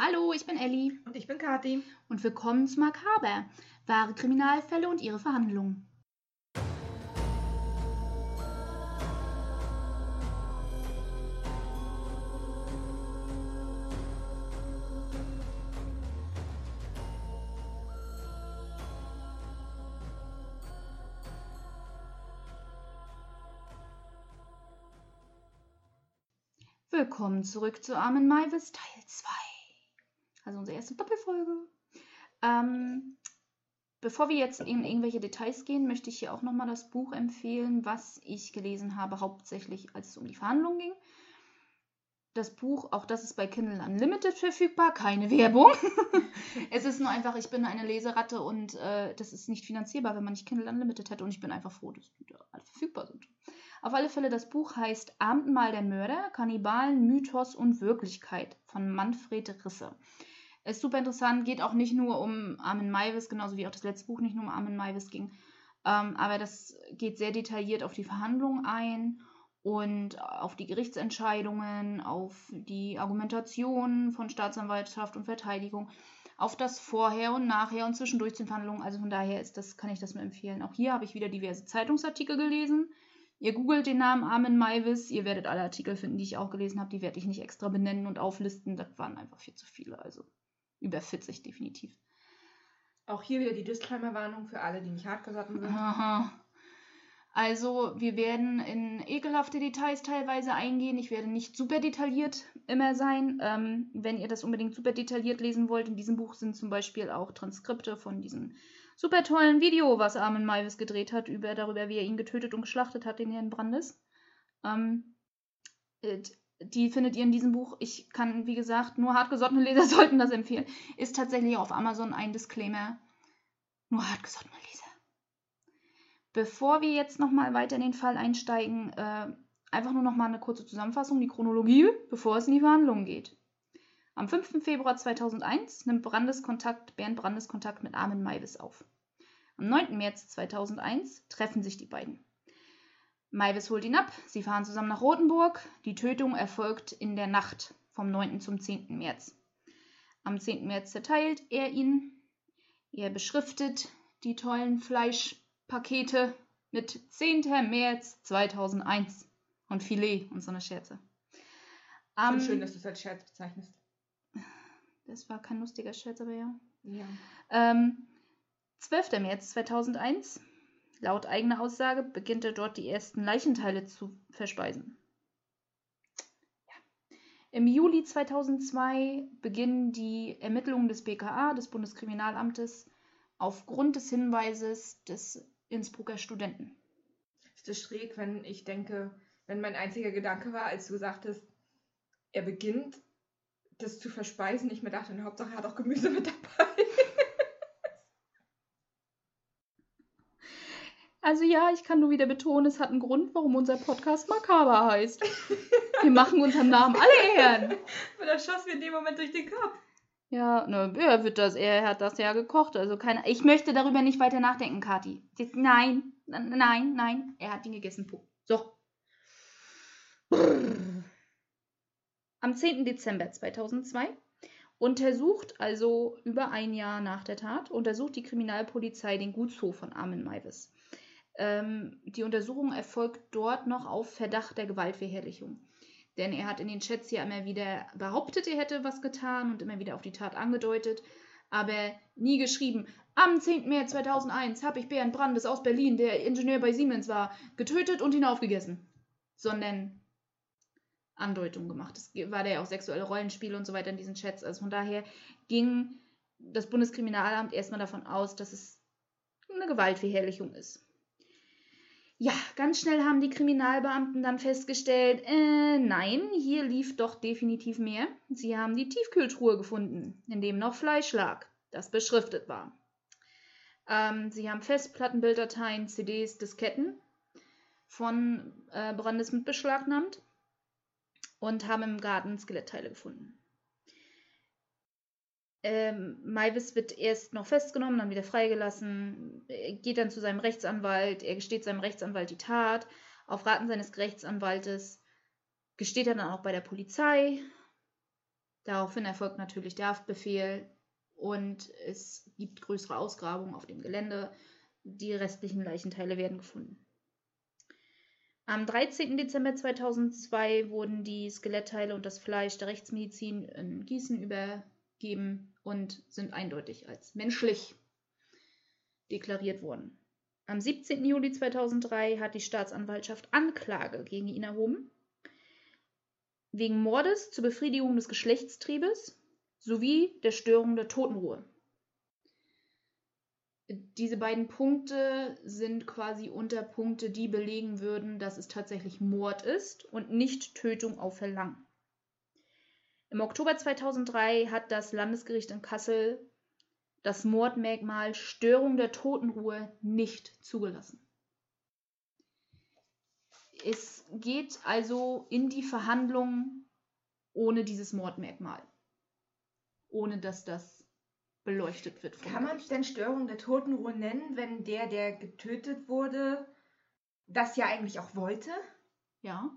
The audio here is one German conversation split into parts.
Hallo, ich bin Elli Und ich bin Kathi. und willkommen zu Makaber, wahre Kriminalfälle und ihre Verhandlungen. Willkommen zurück zu Armin Maivis Teil 2. Also unsere erste Doppelfolge. Ähm, bevor wir jetzt in irgendwelche Details gehen, möchte ich hier auch nochmal das Buch empfehlen, was ich gelesen habe, hauptsächlich als es um die Verhandlungen ging. Das Buch, auch das ist bei Kindle Unlimited verfügbar, keine Werbung. es ist nur einfach, ich bin eine Leseratte und äh, das ist nicht finanzierbar, wenn man nicht Kindle Unlimited hätte und ich bin einfach froh, dass die da alle verfügbar sind. Auf alle Fälle, das Buch heißt Abendmahl der Mörder, Kannibalen, Mythos und Wirklichkeit von Manfred Risse. Ist super interessant, geht auch nicht nur um Armin Maivis, genauso wie auch das letzte Buch nicht nur um Armin Maivis ging. Ähm, aber das geht sehr detailliert auf die Verhandlungen ein und auf die Gerichtsentscheidungen, auf die Argumentation von Staatsanwaltschaft und Verteidigung, auf das Vorher und Nachher und zwischendurch den Verhandlungen. Also von daher ist das, kann ich das nur empfehlen. Auch hier habe ich wieder diverse Zeitungsartikel gelesen. Ihr googelt den Namen Armin Maivis, ihr werdet alle Artikel finden, die ich auch gelesen habe. Die werde ich nicht extra benennen und auflisten. Das waren einfach viel zu viele. Also über 40 definitiv. Auch hier wieder die Disclaimer-Warnung für alle, die nicht hartgesotten sind. Aha. Also, wir werden in ekelhafte Details teilweise eingehen. Ich werde nicht super detailliert immer sein. Ähm, wenn ihr das unbedingt super detailliert lesen wollt, in diesem Buch sind zum Beispiel auch Transkripte von diesem super tollen Video, was Armin Maivis gedreht hat, über, darüber, wie er ihn getötet und geschlachtet hat, den Herrn Brandes. Ähm, äh, die findet ihr in diesem Buch. Ich kann, wie gesagt, nur hartgesottene Leser sollten das empfehlen. Ist tatsächlich auf Amazon ein Disclaimer. Nur hartgesottene Leser. Bevor wir jetzt nochmal weiter in den Fall einsteigen, äh, einfach nur nochmal eine kurze Zusammenfassung, die Chronologie, bevor es in die Verhandlungen geht. Am 5. Februar 2001 nimmt Brandes Kontakt, Bernd Brandes Kontakt mit Armin Maivis auf. Am 9. März 2001 treffen sich die beiden. Maivis holt ihn ab, sie fahren zusammen nach Rothenburg. Die Tötung erfolgt in der Nacht vom 9. zum 10. März. Am 10. März zerteilt er ihn. Er beschriftet die tollen Fleischpakete mit 10. März 2001 und Filet und so eine Scherze. Am, Am- schön, dass du es als Scherz bezeichnest. das war kein lustiger Scherz, aber ja. Ja. Ähm, 12. März 2001. Laut eigener Aussage beginnt er dort die ersten Leichenteile zu verspeisen. Im Juli 2002 beginnen die Ermittlungen des BKA, des Bundeskriminalamtes, aufgrund des Hinweises des Innsbrucker Studenten. Ist es schräg, wenn ich denke, wenn mein einziger Gedanke war, als du sagtest, er beginnt, das zu verspeisen, ich mir dachte, in Hauptsache er hat auch Gemüse mit dabei. Also ja, ich kann nur wieder betonen, es hat einen Grund, warum unser Podcast Makaber heißt. Wir machen unserem Namen alle Ehren. Und dann schoss mir in dem Moment durch den Kopf. Ja, ne, er wird das, er hat das ja gekocht, also keine. Ich möchte darüber nicht weiter nachdenken, Kathi. Nein, nein, nein, er hat ihn gegessen. Punkt. So. Am 10. Dezember 2002 untersucht, also über ein Jahr nach der Tat, untersucht die Kriminalpolizei den Gutshof von Armin Maivis. Ähm, die Untersuchung erfolgt dort noch auf Verdacht der Gewaltverherrlichung. Denn er hat in den Chats ja immer wieder behauptet, er hätte was getan und immer wieder auf die Tat angedeutet, aber nie geschrieben. Am 10. März 2001 habe ich Bernd Brandes aus Berlin, der Ingenieur bei Siemens war, getötet und ihn aufgegessen. Sondern Andeutungen gemacht. Es war der auch sexuelle Rollenspiele und so weiter in diesen Chats. Also von daher ging das Bundeskriminalamt erstmal davon aus, dass es eine Gewaltverherrlichung ist. Ja, ganz schnell haben die Kriminalbeamten dann festgestellt, äh, nein, hier lief doch definitiv mehr. Sie haben die Tiefkühltruhe gefunden, in dem noch Fleisch lag, das beschriftet war. Ähm, sie haben Festplattenbilddateien, CDs, Disketten von äh, Brandes mit beschlagnahmt und haben im Garten Skelettteile gefunden. Ähm, Maivis wird erst noch festgenommen, dann wieder freigelassen, er geht dann zu seinem Rechtsanwalt, er gesteht seinem Rechtsanwalt die Tat. Auf Raten seines Rechtsanwaltes gesteht er dann auch bei der Polizei. Daraufhin erfolgt natürlich der Haftbefehl und es gibt größere Ausgrabungen auf dem Gelände. Die restlichen Leichenteile werden gefunden. Am 13. Dezember 2002 wurden die Skelettteile und das Fleisch der Rechtsmedizin in Gießen übergeben und sind eindeutig als menschlich deklariert worden. Am 17. Juli 2003 hat die Staatsanwaltschaft Anklage gegen ihn erhoben. Wegen Mordes zur Befriedigung des Geschlechtstriebes sowie der Störung der Totenruhe. Diese beiden Punkte sind quasi Unterpunkte, die belegen würden, dass es tatsächlich Mord ist und nicht Tötung auf Verlangen. Im Oktober 2003 hat das Landesgericht in Kassel das Mordmerkmal Störung der Totenruhe nicht zugelassen. Es geht also in die Verhandlungen ohne dieses Mordmerkmal. Ohne dass das beleuchtet wird. Kann man es denn Störung der Totenruhe nennen, wenn der, der getötet wurde, das ja eigentlich auch wollte? Ja.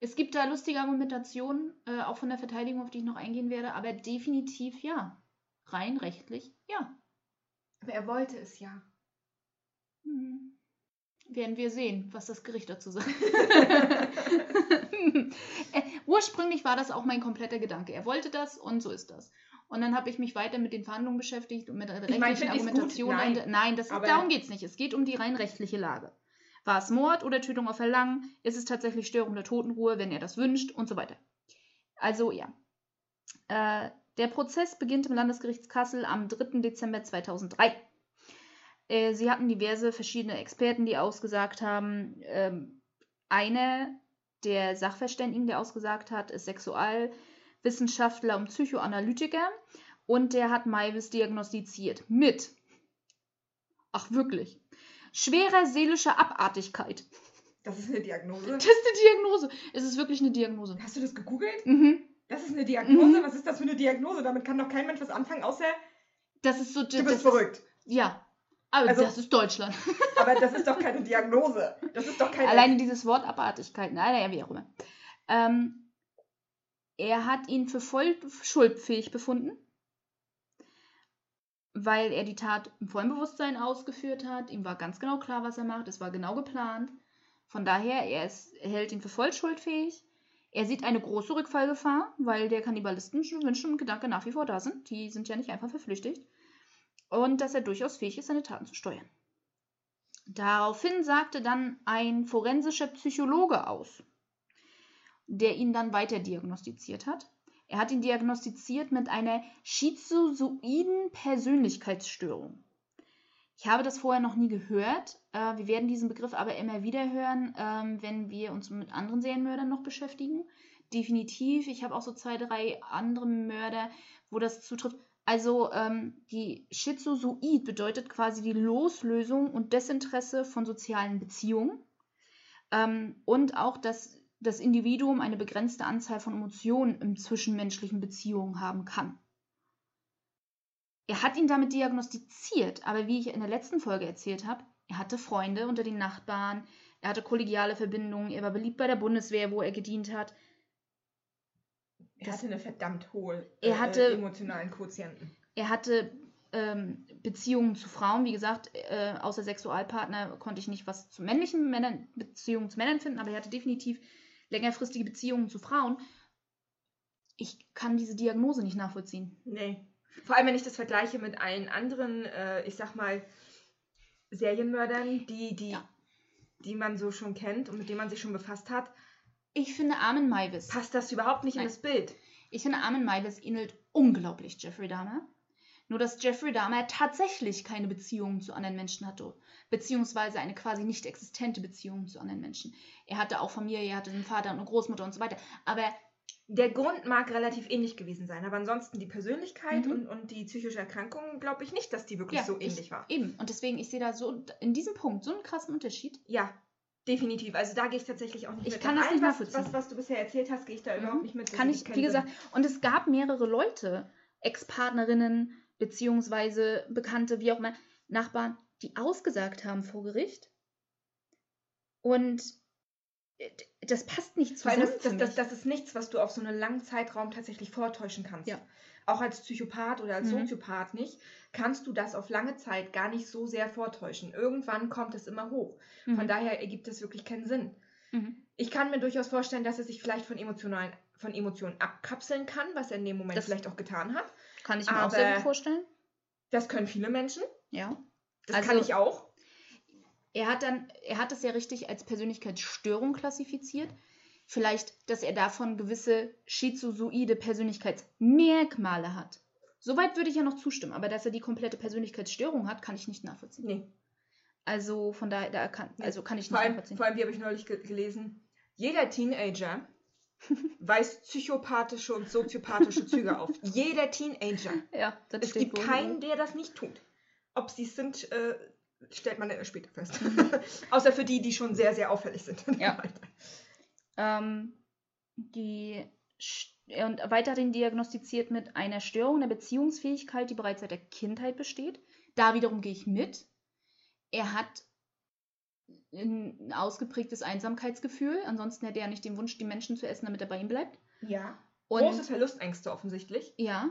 Es gibt da lustige Argumentationen, äh, auch von der Verteidigung, auf die ich noch eingehen werde, aber definitiv ja. Rein rechtlich ja. Aber er wollte es ja. Hm. Werden wir sehen, was das Gericht dazu sagt. äh, ursprünglich war das auch mein kompletter Gedanke. Er wollte das und so ist das. Und dann habe ich mich weiter mit den Verhandlungen beschäftigt und mit der rechtlichen Ich mein, Argumentation. Nein, und, nein das, darum geht es nicht. Es geht um die rein rechtliche Lage. War es Mord oder Tötung auf Verlangen? Ist es tatsächlich Störung der Totenruhe, wenn er das wünscht und so weiter. Also ja. Äh, der Prozess beginnt im Landesgericht Kassel am 3. Dezember 2003. Äh, sie hatten diverse verschiedene Experten, die ausgesagt haben. Ähm, einer der Sachverständigen, der ausgesagt hat, ist Sexualwissenschaftler und Psychoanalytiker und der hat Maivis diagnostiziert mit, ach wirklich, schwerer seelischer Abartigkeit. Das ist eine Diagnose. Das ist eine Diagnose. Es ist wirklich eine Diagnose. Hast du das gegoogelt? Mhm. Das ist eine Diagnose? Mhm. Was ist das für eine Diagnose? Damit kann doch kein Mensch was anfangen, außer Das ist so. du bist ist, verrückt. Ja. Aber Also- das ist Deutschland. Aber das ist doch keine Diagnose. Das ist doch keine. Alleine dieses Wort Abartigkeit. Nein, naja, wie auch immer. Ähm, er hat ihn für voll schuldfähig befunden, weil er die Tat im vollen Bewusstsein ausgeführt hat. Ihm war ganz genau klar, was er macht. Es war genau geplant. Von daher, er, ist, er hält ihn für voll schuldfähig. Er sieht eine große Rückfallgefahr, weil der Kannibalisten Wünsche und Gedanke nach wie vor da sind. Die sind ja nicht einfach verflüchtigt. Und dass er durchaus fähig ist, seine Taten zu steuern. Daraufhin sagte dann ein forensischer Psychologe aus, der ihn dann weiter diagnostiziert hat. Er hat ihn diagnostiziert mit einer schizoiden Persönlichkeitsstörung. Ich habe das vorher noch nie gehört. Äh, wir werden diesen Begriff aber immer wieder hören, ähm, wenn wir uns mit anderen Serienmördern noch beschäftigen. Definitiv. Ich habe auch so zwei, drei andere Mörder, wo das zutrifft. Also ähm, die Schizoid bedeutet quasi die Loslösung und Desinteresse von sozialen Beziehungen ähm, und auch, dass das Individuum eine begrenzte Anzahl von Emotionen in zwischenmenschlichen Beziehungen haben kann. Er hat ihn damit diagnostiziert, aber wie ich in der letzten Folge erzählt habe, er hatte Freunde unter den Nachbarn, er hatte kollegiale Verbindungen, er war beliebt bei der Bundeswehr, wo er gedient hat. er hatte eine verdammt hohe Er äh, hatte- emotionalen Quotienten. Er hatte ähm, Beziehungen zu Frauen, wie gesagt, äh, außer Sexualpartner konnte ich nicht was zu männlichen Männern, Beziehungen zu Männern finden, aber er hatte definitiv längerfristige Beziehungen zu Frauen. Ich kann diese Diagnose nicht nachvollziehen. Nee. Vor allem, wenn ich das vergleiche mit allen anderen, äh, ich sag mal, Serienmördern, die, die, Ja. die man so schon kennt und mit denen man sich schon befasst hat, Ich finde Armin Maivis. passt das überhaupt nicht Nein. in das Bild. Ich finde Armin Maivis ähnelt unglaublich Jeffrey Dahmer. Nur dass Jeffrey Dahmer tatsächlich keine Beziehungen zu anderen Menschen hatte. Beziehungsweise eine quasi nicht existente Beziehung zu anderen Menschen. Er hatte auch Familie, er hatte einen Vater und eine Großmutter und so weiter. Aber Der Grund mag relativ ähnlich gewesen sein, aber ansonsten die Persönlichkeit Mhm. und, und die psychische Erkrankung, glaube ich nicht, dass die wirklich ja, so ähnlich ich, war. Eben. Und deswegen, ich sehe da so in diesem Punkt so einen krassen Unterschied. Ja, definitiv. Also da gehe ich tatsächlich auch nicht Ich mit. kann Nach das nicht allem, was, nachvollziehen. was, was du bisher erzählt hast, gehe ich da Mhm. überhaupt nicht mit. Kann ich, wie gesagt, und es gab mehrere Leute, Ex-Partnerinnen, beziehungsweise Bekannte, wie auch immer, Nachbarn, die ausgesagt haben vor Gericht. Und das passt nicht zusammen. das, das, das, das ist nichts, was du auf so einen langen Zeitraum tatsächlich vortäuschen kannst. Ja. Auch als Psychopath oder als Mhm. Soziopath nicht, kannst du das auf lange Zeit gar nicht so sehr vortäuschen. Irgendwann kommt es immer hoch. Mhm. Von daher ergibt es wirklich keinen Sinn. Mhm. Ich kann mir durchaus vorstellen, dass er sich vielleicht von, emotionalen, von Emotionen abkapseln kann, was er in dem Moment vielleicht auch getan hat. Kann ich mir auch sehr aber- gut vorstellen. Das können viele Menschen. Ja. Das Also- kann ich auch. Er hat dann, er hat es ja richtig als Persönlichkeitsstörung klassifiziert. Vielleicht, dass er davon gewisse schizoide Persönlichkeitsmerkmale hat. Soweit würde ich ja noch zustimmen, aber dass er die komplette Persönlichkeitsstörung hat, kann ich nicht nachvollziehen. Nee. Also von daher, da kann, also kann ich Vor nicht allem, nachvollziehen. vor allem, wie habe ich neulich ge gelesen, jeder Teenager weist psychopathische und soziopathische Züge auf. Jeder Teenager. ja, das Es gibt keinen, der das nicht tut. Ob sie es sind, äh, stellt man dann später fest. Außer für die, die schon sehr, sehr auffällig sind. Ja. Ähm, die und weiterhin diagnostiziert mit einer Störung der Beziehungsfähigkeit, die bereits seit der Kindheit besteht. Da wiederum gehe ich mit. Er hat ein ausgeprägtes Einsamkeitsgefühl. Ansonsten hätte er nicht den Wunsch, die Menschen zu essen, damit er bei ihm bleibt. ja. Und Große Verlustängste offensichtlich. ja,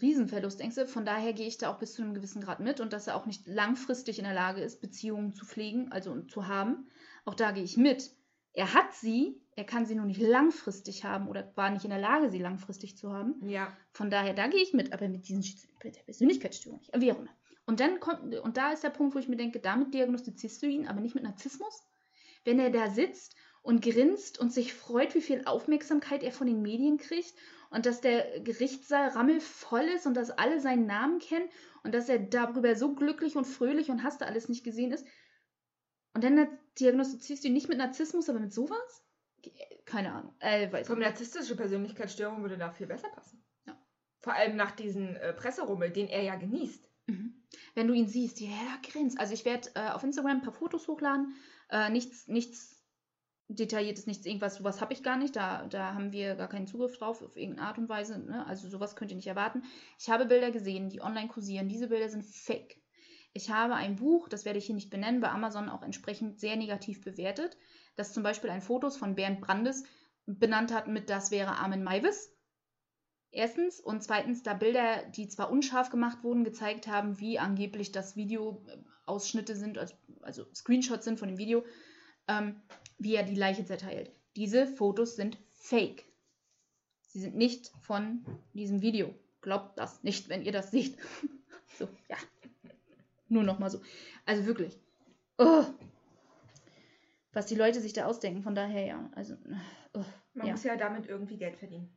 Riesenverlustängste. Von daher gehe ich da auch bis zu einem gewissen Grad mit und dass er auch nicht langfristig in der Lage ist, Beziehungen zu pflegen, also und zu haben. Auch da gehe ich mit. Er hat sie, er kann sie nur nicht langfristig haben oder war nicht in der Lage, sie langfristig zu haben. Ja. Von daher, da gehe ich mit, aber mit diesen mit der Persönlichkeitsstörung nicht. Wie auch immer. Und dann kommt, und da ist der Punkt, wo ich mir denke, damit diagnostizierst du ihn, aber nicht mit Narzissmus. Wenn er da sitzt und grinst und sich freut, wie viel Aufmerksamkeit er von den Medien kriegt und dass der Gerichtssaal rammelvoll ist und dass alle seinen Namen kennen und dass er darüber so glücklich und fröhlich und hast du alles nicht gesehen ist. Und dann diagnostizierst du ihn nicht mit Narzissmus, aber mit sowas? Keine Ahnung. Äh, weiß nicht. narzisstische Persönlichkeitsstörung würde da viel besser passen. Ja. Vor allem nach diesem äh, Presserummel, den er ja genießt. Mhm. Wenn du ihn siehst, ja, er grinst. Also ich werde äh, auf Instagram ein paar Fotos hochladen. Äh, nichts, nichts Detailliertes, nichts irgendwas, sowas habe ich gar nicht. Da, da haben wir gar keinen Zugriff drauf auf irgendeine Art und Weise. Ne? Also sowas könnt ihr nicht erwarten. Ich habe Bilder gesehen, die online kursieren. Diese Bilder sind fake. Ich habe ein Buch, das werde ich hier nicht benennen, bei Amazon auch entsprechend sehr negativ bewertet, das zum Beispiel ein Fotos von Bernd Brandes benannt hat mit Das wäre Armin Maivis. Erstens. Und zweitens, da Bilder, die zwar unscharf gemacht wurden, gezeigt haben, wie angeblich das Videoausschnitte sind, also, Screenshots sind von dem Video, ähm, wie er die Leiche zerteilt. Diese Fotos sind fake. Sie sind nicht von diesem Video. Glaubt das nicht, wenn ihr das seht. so, ja. Nur nochmal so. Also wirklich. Oh. Was die Leute sich da ausdenken, von daher ja. Also, oh. Man Ja. muss ja damit irgendwie Geld verdienen.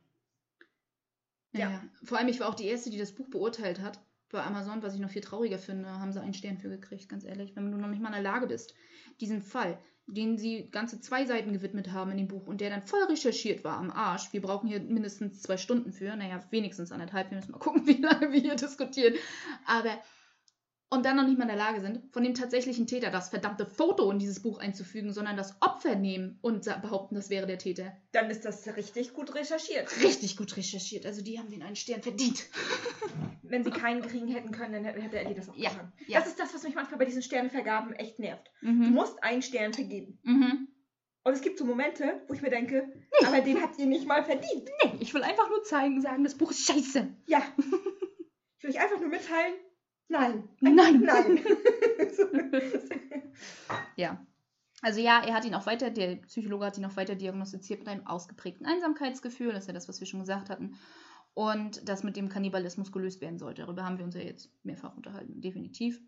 Ja. Ja. Vor allem, ich war auch die Erste, die das Buch beurteilt hat. Bei Amazon, was ich noch viel trauriger finde, haben sie einen Stern für gekriegt, ganz ehrlich. Wenn du noch nicht mal in der Lage bist, diesen Fall, den sie ganze zwei Seiten gewidmet haben in dem Buch und der dann voll recherchiert war am Arsch. Wir brauchen hier mindestens zwei Stunden für. Naja, wenigstens anderthalb. Wir müssen mal gucken, wie lange wir hier diskutieren. Aber. Und dann noch nicht mal in der Lage sind, von dem tatsächlichen Täter das verdammte Foto in dieses Buch einzufügen, sondern das Opfer nehmen und behaupten, das wäre der Täter. Dann ist das richtig gut recherchiert. Richtig gut recherchiert. Also die haben den einen Stern verdient. Wenn sie keinen kriegen hätten können, dann hätte er das auch Ja, getan. ja. Das ist das, was mich manchmal bei diesen Sternevergaben echt nervt. Du Mhm. musst einen Stern vergeben. Mhm. Und es gibt so Momente, wo ich mir denke, aber den habt ihr nicht mal verdient. Nee, ich will einfach nur zeigen, sagen, das Buch ist scheiße. Ja. Ich will euch einfach nur mitteilen, nein. Nein. Nein. Ja. Also ja, er hat ihn auch weiter, der Psychologe hat ihn auch weiter diagnostiziert mit einem ausgeprägten Einsamkeitsgefühl. Das ist ja das, was wir schon gesagt hatten. Und das mit dem Kannibalismus gelöst werden sollte. Darüber haben wir uns ja jetzt mehrfach unterhalten, definitiv.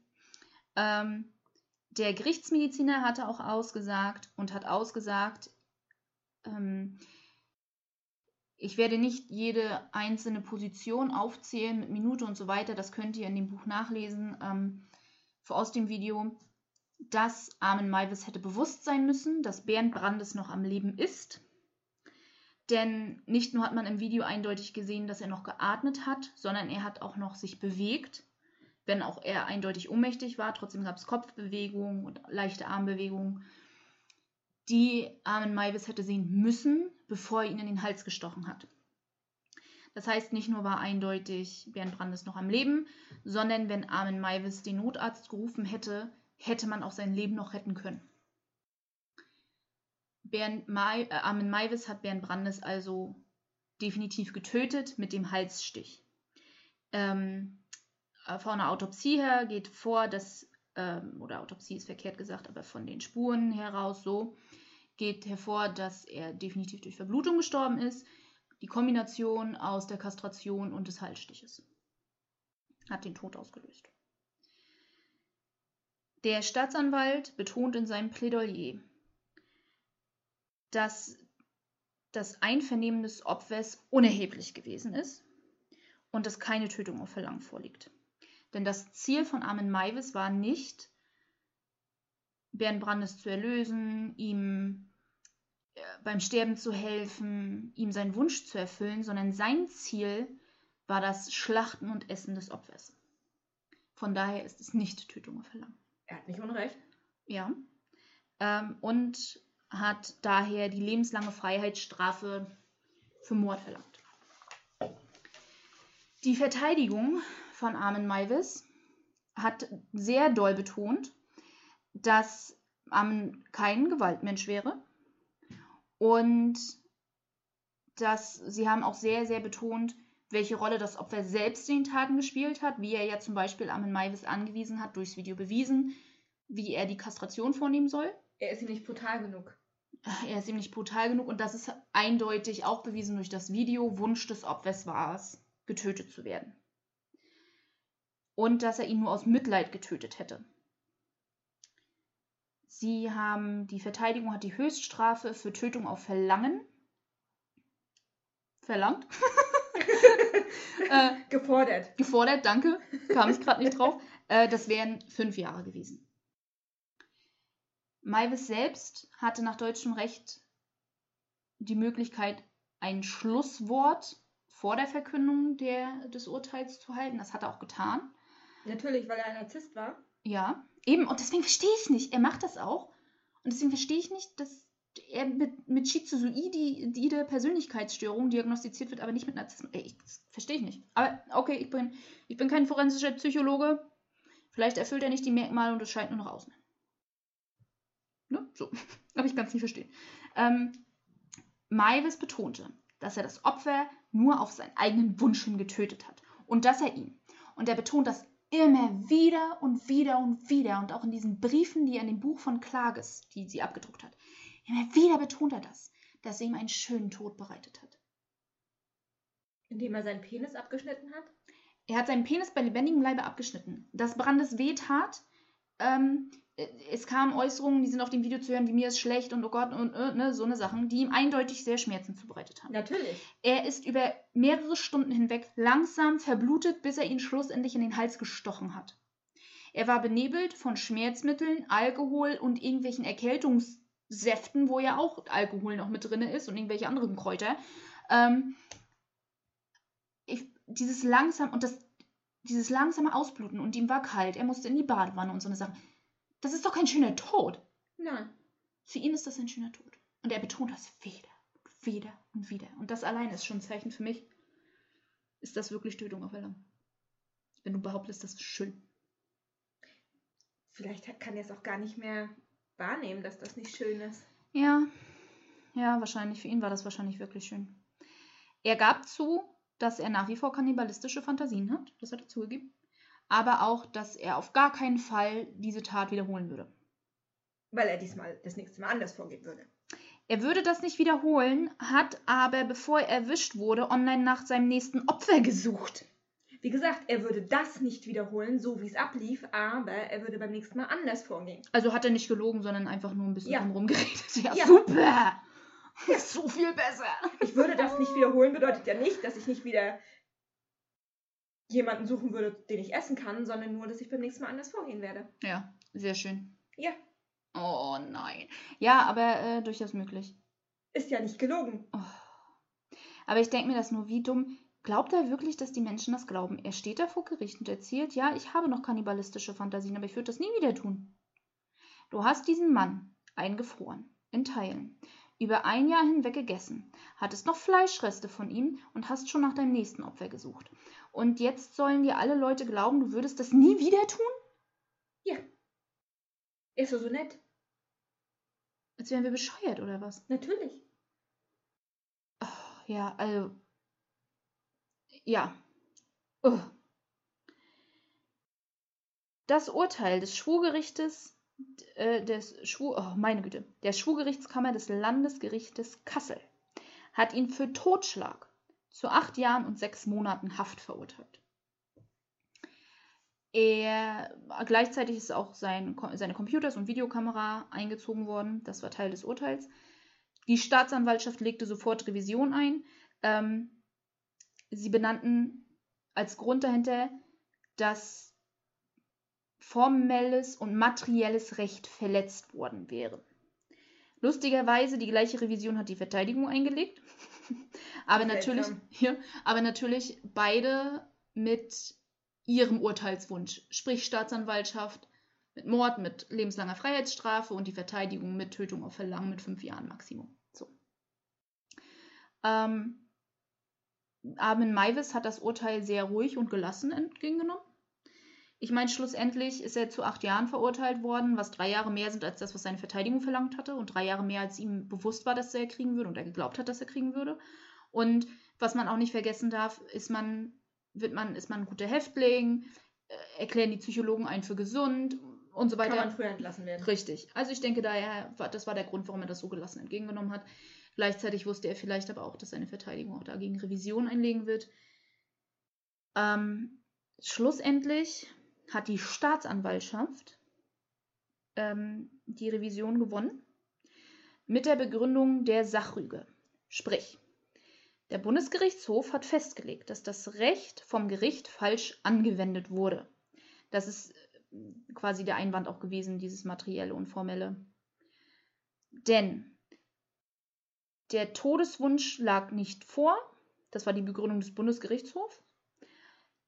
Ähm, der Gerichtsmediziner hatte auch ausgesagt und hat ausgesagt, ähm, ich werde nicht jede einzelne Position aufzählen mit Minute und so weiter. Das könnt ihr in dem Buch nachlesen ähm, aus dem Video, dass Armin Maivis hätte bewusst sein müssen, dass Bernd Brandes noch am Leben ist. Denn nicht nur hat man im Video eindeutig gesehen, dass er noch geatmet hat, sondern er hat auch noch sich bewegt. Wenn auch er eindeutig ohnmächtig war, trotzdem gab es Kopfbewegungen und leichte Armbewegungen, die Armin Maivis hätte sehen müssen, bevor er ihn in den Hals gestochen hat. Das heißt, nicht nur war eindeutig Bernd Brandes noch am Leben, sondern wenn Armin Maivis den Notarzt gerufen hätte, hätte man auch sein Leben noch retten können. Bernd Mai, äh, Armin Maivis hat Bernd Brandes also definitiv getötet mit dem Halsstich. Ähm, äh, von einer Autopsie her geht vor, dass, ähm, oder Autopsie ist verkehrt gesagt, aber von den Spuren heraus so, geht hervor, dass er definitiv durch Verblutung gestorben ist. Die Kombination aus der Kastration und des Halsstiches hat den Tod ausgelöst. Der Staatsanwalt betont in seinem Plädoyer, dass das Einvernehmen des Opfers unerheblich gewesen ist und dass keine Tötung auf Verlangen vorliegt. Denn das Ziel von Armin Maivis war nicht, Bernd Brandes zu erlösen, ihm äh, beim Sterben zu helfen, ihm seinen Wunsch zu erfüllen, sondern sein Ziel war das Schlachten und Essen des Opfers. Von daher ist es nicht Tötung auf Verlangen. Er hat nicht Unrecht. Ja. Ähm, und hat daher die lebenslange Freiheitsstrafe für Mord verlangt. Die Verteidigung von Armin Maivis hat sehr doll betont, dass Armin kein Gewaltmensch wäre und dass sie haben auch sehr, sehr betont, welche Rolle das Opfer selbst in den Taten gespielt hat, wie er ja zum Beispiel Armin Maivis angewiesen hat, durchs Video bewiesen, wie er die Kastration vornehmen soll. Er ist ihm nicht brutal genug. Er ist ihm nicht brutal genug und das ist eindeutig auch bewiesen durch das Video. Wunsch des Opfers war es, getötet zu werden. Und dass er ihn nur aus Mitleid getötet hätte. Sie haben, die Verteidigung hat die Höchststrafe für Tötung auf Verlangen verlangt. äh, gefordert. Gefordert, danke. Kam ich gerade nicht drauf. Äh, das wären fünf Jahre gewesen. Maivis selbst hatte nach deutschem Recht die Möglichkeit, ein Schlusswort vor der Verkündung der, des Urteils zu halten. Das hat er auch getan. Natürlich, weil er ein Narzisst war. Ja, eben. Und deswegen verstehe ich nicht. Er macht das auch. Und deswegen verstehe ich nicht, dass er mit, mit schizoide Persönlichkeitsstörung diagnostiziert wird, aber nicht mit Narzissmus. Ey, das verstehe ich nicht. Aber okay, ich bin, ich bin kein forensischer Psychologe. Vielleicht erfüllt er nicht die Merkmale und es scheint nur noch aus. Ne? So. Aber ich kann es nicht verstehen. Ähm, Maivis betonte, dass er das Opfer nur auf seinen eigenen Wunsch hin getötet hat. Und dass er ihn, und er betont das immer wieder und wieder und wieder, und auch in diesen Briefen, die er in dem Buch von Klages, die sie abgedruckt hat, immer wieder betont er das, dass er ihm einen schönen Tod bereitet hat. Indem er seinen Penis abgeschnitten hat? Er hat seinen Penis bei lebendigem Leibe abgeschnitten. Dass Brandes weh tat, ähm, es kamen Äußerungen, die sind auf dem Video zu hören, wie mir ist schlecht und oh Gott und äh, ne, so eine Sachen, die ihm eindeutig sehr Schmerzen zubereitet haben. Natürlich. Er ist über mehrere Stunden hinweg langsam verblutet, bis er ihn schlussendlich in den Hals gestochen hat. Er war benebelt von Schmerzmitteln, Alkohol und irgendwelchen Erkältungssäften, wo ja auch Alkohol noch mit drin ist und irgendwelche anderen Kräuter. Ähm, ich, dieses langsam und das, dieses langsame Ausbluten und ihm war kalt, er musste in die Badewanne und so eine Sache das ist doch kein schöner Tod. Nein. Für ihn ist das ein schöner Tod. Und er betont das wieder und wieder und wieder. Und das allein ist schon ein Zeichen für mich. Ist das wirklich Tötung auf Erlangen? Wenn du behauptest, das ist schön. Vielleicht kann er es auch gar nicht mehr wahrnehmen, dass das nicht schön ist. Ja, ja, wahrscheinlich. Für ihn war das wahrscheinlich wirklich schön. Er gab zu, dass er nach wie vor kannibalistische Fantasien hat. Das hat er zugegeben aber auch, dass er auf gar keinen Fall diese Tat wiederholen würde. Weil er diesmal das nächste Mal anders vorgehen würde. Er würde das nicht wiederholen, hat aber, bevor er erwischt wurde, online nach seinem nächsten Opfer gesucht. Wie gesagt, er würde das nicht wiederholen, so wie es ablief, aber er würde beim nächsten Mal anders vorgehen. Also hat er nicht gelogen, sondern einfach nur ein bisschen ja. drumherum geredet. Ja, ja. super! so viel besser. Ich würde das nicht wiederholen, bedeutet ja nicht, dass ich nicht wieder jemanden suchen würde, den ich essen kann, sondern nur, dass ich beim nächsten Mal anders vorgehen werde. Ja, sehr schön. Ja. Oh nein. Ja, aber äh, durchaus möglich. Ist ja nicht gelogen. Oh. Aber ich denke mir das nur, wie dumm. Glaubt er wirklich, dass die Menschen das glauben? Er steht da vor Gericht und erzählt, ja, ich habe noch kannibalistische Fantasien, aber ich würde das nie wieder tun. Du hast diesen Mann eingefroren, in Teilen, über ein Jahr hinweg gegessen, hattest noch Fleischreste von ihm und hast schon nach deinem nächsten Opfer gesucht. Und jetzt sollen dir alle Leute glauben, du würdest das nie wieder tun? Ja. Ist doch so nett. Als wären wir bescheuert oder was? Natürlich. Oh, ja, also. Ja. Oh. Das Urteil des Schwurgerichtes äh, des Schwur, oh, meine Güte, der Schwurgerichtskammer des Landesgerichtes Kassel hat ihn für Totschlag zu acht Jahren und sechs Monaten Haft verurteilt. Er, gleichzeitig ist auch sein, seine Computers und Videokamera eingezogen worden. Das war Teil des Urteils. Die Staatsanwaltschaft legte sofort Revision ein. Ähm, sie benannten als Grund dahinter, dass formelles und materielles Recht verletzt worden wäre. Lustigerweise, die gleiche Revision hat die Verteidigung eingelegt. aber, natürlich, ja, aber natürlich beide mit ihrem Urteilswunsch, sprich Staatsanwaltschaft mit Mord, mit lebenslanger Freiheitsstrafe und die Verteidigung mit Tötung auf Verlangen mit fünf Jahren Maximum. So. Ähm, Armin Maivis hat das Urteil sehr ruhig und gelassen entgegengenommen. Ich meine, schlussendlich ist er zu acht Jahren verurteilt worden, was drei Jahre mehr sind als das, was seine Verteidigung verlangt hatte und drei Jahre mehr, als ihm bewusst war, dass er kriegen würde und er geglaubt hat, dass er kriegen würde. Und was man auch nicht vergessen darf, ist man wird man, ist man ein guter Häftling, äh, erklären die Psychologen einen für gesund und so weiter. Kann man früher entlassen werden. Richtig. Also ich denke daher, das war der Grund, warum er das so gelassen entgegengenommen hat. Gleichzeitig wusste er vielleicht aber auch, dass seine Verteidigung auch dagegen Revision einlegen wird. Ähm, schlussendlich hat die Staatsanwaltschaft ähm, die Revision gewonnen mit der Begründung der Sachrüge. Sprich, der Bundesgerichtshof hat festgelegt, dass das Recht vom Gericht falsch angewendet wurde. Das ist äh, quasi der Einwand auch gewesen, dieses materielle und formelle. Denn der Todeswunsch lag nicht vor, das war die Begründung des Bundesgerichtshofs,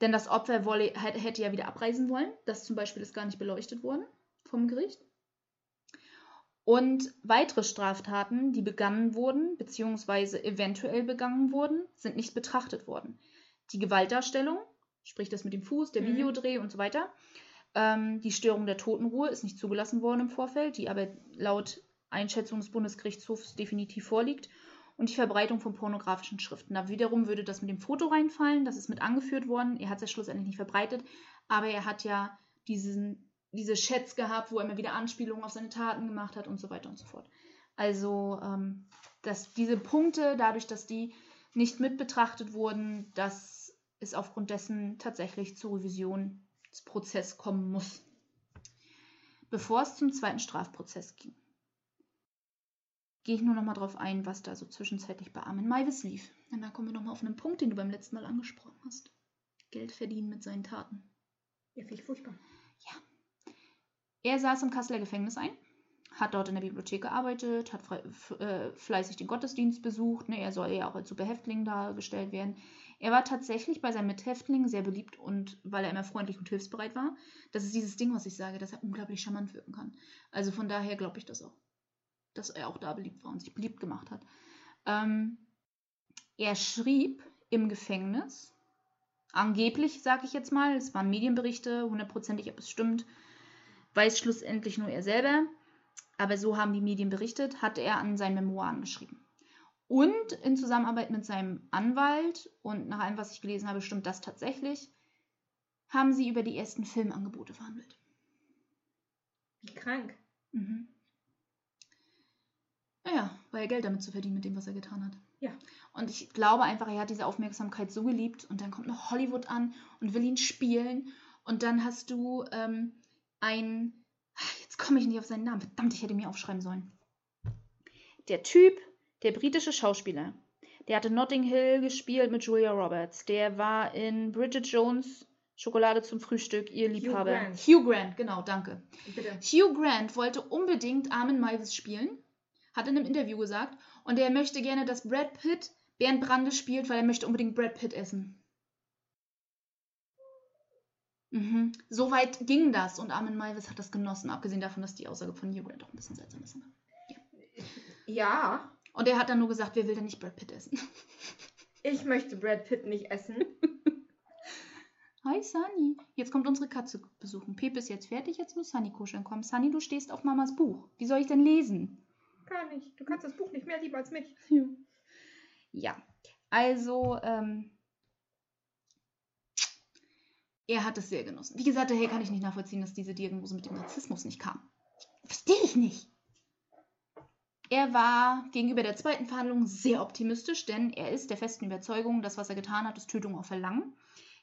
denn das Opfer wolle, hätte ja wieder abreisen wollen. Das zum Beispiel ist gar nicht beleuchtet worden vom Gericht. Und weitere Straftaten, die begangen wurden bzw. eventuell begangen wurden, sind nicht betrachtet worden. Die Gewaltdarstellung, sprich das mit dem Fuß, der mhm. Videodreh und so weiter, ähm, die Störung der Totenruhe ist nicht zugelassen worden im Vorfeld, die aber laut Einschätzung des Bundesgerichtshofs definitiv vorliegt. Und die Verbreitung von pornografischen Schriften. Da wiederum würde das mit dem Foto reinfallen, das ist mit angeführt worden. Er hat es ja schlussendlich nicht verbreitet, aber er hat ja diesen diese Chats gehabt, wo er immer wieder Anspielungen auf seine Taten gemacht hat und so weiter und so fort. Also, ähm, dass diese Punkte, dadurch, dass die nicht mit betrachtet wurden, dass es aufgrund dessen tatsächlich zur Revisionsprozess kommen muss. Bevor es zum zweiten Strafprozess ging, gehe ich nur noch mal darauf ein, was da so zwischenzeitlich bei Armin Maivis lief. Denn da kommen wir noch mal auf einen Punkt, den du beim letzten Mal angesprochen hast. Geld verdienen mit seinen Taten. Ja, finde ich furchtbar. Er saß im Kasseler Gefängnis ein, hat dort in der Bibliothek gearbeitet, hat äh, fleißig den Gottesdienst besucht. Ne? Er soll ja auch als Superhäftling dargestellt werden. Er war tatsächlich bei seinen Mithäftlingen sehr beliebt und weil er immer freundlich und hilfsbereit war. Das ist dieses Ding, was ich sage, dass er unglaublich charmant wirken kann. Also von daher glaube ich das auch, dass er auch da beliebt war und sich beliebt gemacht hat. Ähm, er schrieb im Gefängnis, angeblich sage ich jetzt mal, es waren Medienberichte, hundertprozentig, ob es stimmt, weiß schlussendlich nur er selber, aber so haben die Medien berichtet, hat er an seinen Memoiren geschrieben. Und in Zusammenarbeit mit seinem Anwalt, und nach allem, was ich gelesen habe, stimmt das tatsächlich, haben sie über die ersten Filmangebote verhandelt. Wie krank. Mhm. Naja, weil er Geld damit zu verdienen mit dem, was er getan hat. Ja. Und ich glaube einfach, er hat diese Aufmerksamkeit so geliebt und dann kommt noch Hollywood an und will ihn spielen. Und dann hast du ähm, ein. Jetzt komme ich nicht auf seinen Namen. Verdammt, ich hätte mir aufschreiben sollen. Der Typ, der britische Schauspieler, der hatte Notting Hill gespielt mit Julia Roberts. Der war in Bridget Jones Schokolade zum Frühstück, ihr Liebhaber. Hugh Grant, Hugh Grant genau, danke. Bitte. Hugh Grant wollte unbedingt Armin Maivis spielen, hat in einem Interview gesagt, und er möchte gerne, dass Brad Pitt Bernd Brandes spielt, weil er möchte unbedingt Brad Pitt essen. Mhm. So weit ging das und Armin Maivis hat das genossen, abgesehen davon, dass die Aussage von Hugh Grant auch ein bisschen seltsam ist. Ja. ja. Und er hat dann nur gesagt, wer will denn nicht Brad Pitt essen? Ich möchte Brad Pitt nicht essen. Hi Sunny. Jetzt kommt unsere Katze besuchen. Pepe ist jetzt fertig, jetzt muss Sunny kuscheln kommen. Sunny, du stehst auf Mamas Buch. Wie soll ich denn lesen? Gar nicht. Du kannst das Buch nicht mehr lieben als mich. Ja, also ähm, er hat es sehr genossen. Wie gesagt, daher kann ich nicht nachvollziehen, dass diese Diagnose mit dem Narzissmus nicht kam. Verstehe ich nicht. Er war gegenüber der zweiten Verhandlung sehr optimistisch, denn er ist der festen Überzeugung, dass was er getan hat, ist Tötung auf Verlangen.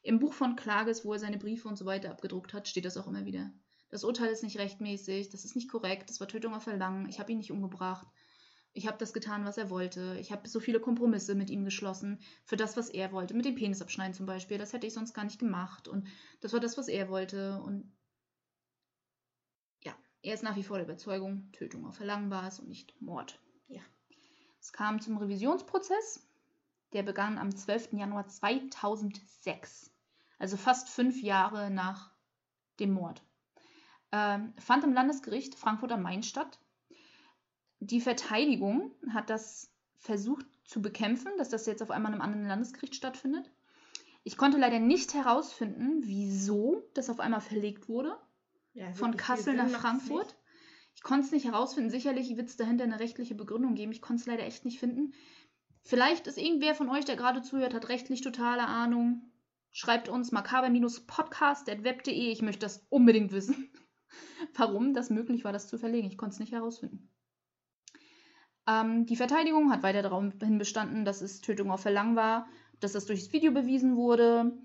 Im Buch von Klages, wo er seine Briefe und so weiter abgedruckt hat, steht das auch immer wieder. Das Urteil ist nicht rechtmäßig, das ist nicht korrekt, das war Tötung auf Verlangen, ich habe ihn nicht umgebracht. Ich habe das getan, was er wollte. Ich habe so viele Kompromisse mit ihm geschlossen für das, was er wollte. Mit dem Penis abschneiden zum Beispiel. Das hätte ich sonst gar nicht gemacht. Und das war das, was er wollte. Und ja, er ist nach wie vor der Überzeugung, Tötung auf Verlangen war es und nicht Mord. Ja. Es kam zum Revisionsprozess. Der begann am 12. Januar 2006. Also fast fünf Jahre nach dem Mord. Ähm, fand im Landesgericht Frankfurt am Main statt die Verteidigung hat das versucht zu bekämpfen, dass das jetzt auf einmal in einem anderen Landesgericht stattfindet. Ich konnte leider nicht herausfinden, wieso das auf einmal verlegt wurde. Ja, von Kassel nach Frankfurt. Ich konnte es nicht herausfinden. Sicherlich wird es dahinter eine rechtliche Begründung geben. Ich konnte es leider echt nicht finden. Vielleicht ist irgendwer von euch, der gerade zuhört, hat rechtlich totale Ahnung. Schreibt uns makaber-podcast.web.de. Ich möchte das unbedingt wissen, warum das möglich war, das zu verlegen. Ich konnte es nicht herausfinden. Ähm, die Verteidigung hat weiter daraufhin bestanden, dass es Tötung auf Verlangen war, dass das durchs Video bewiesen wurde.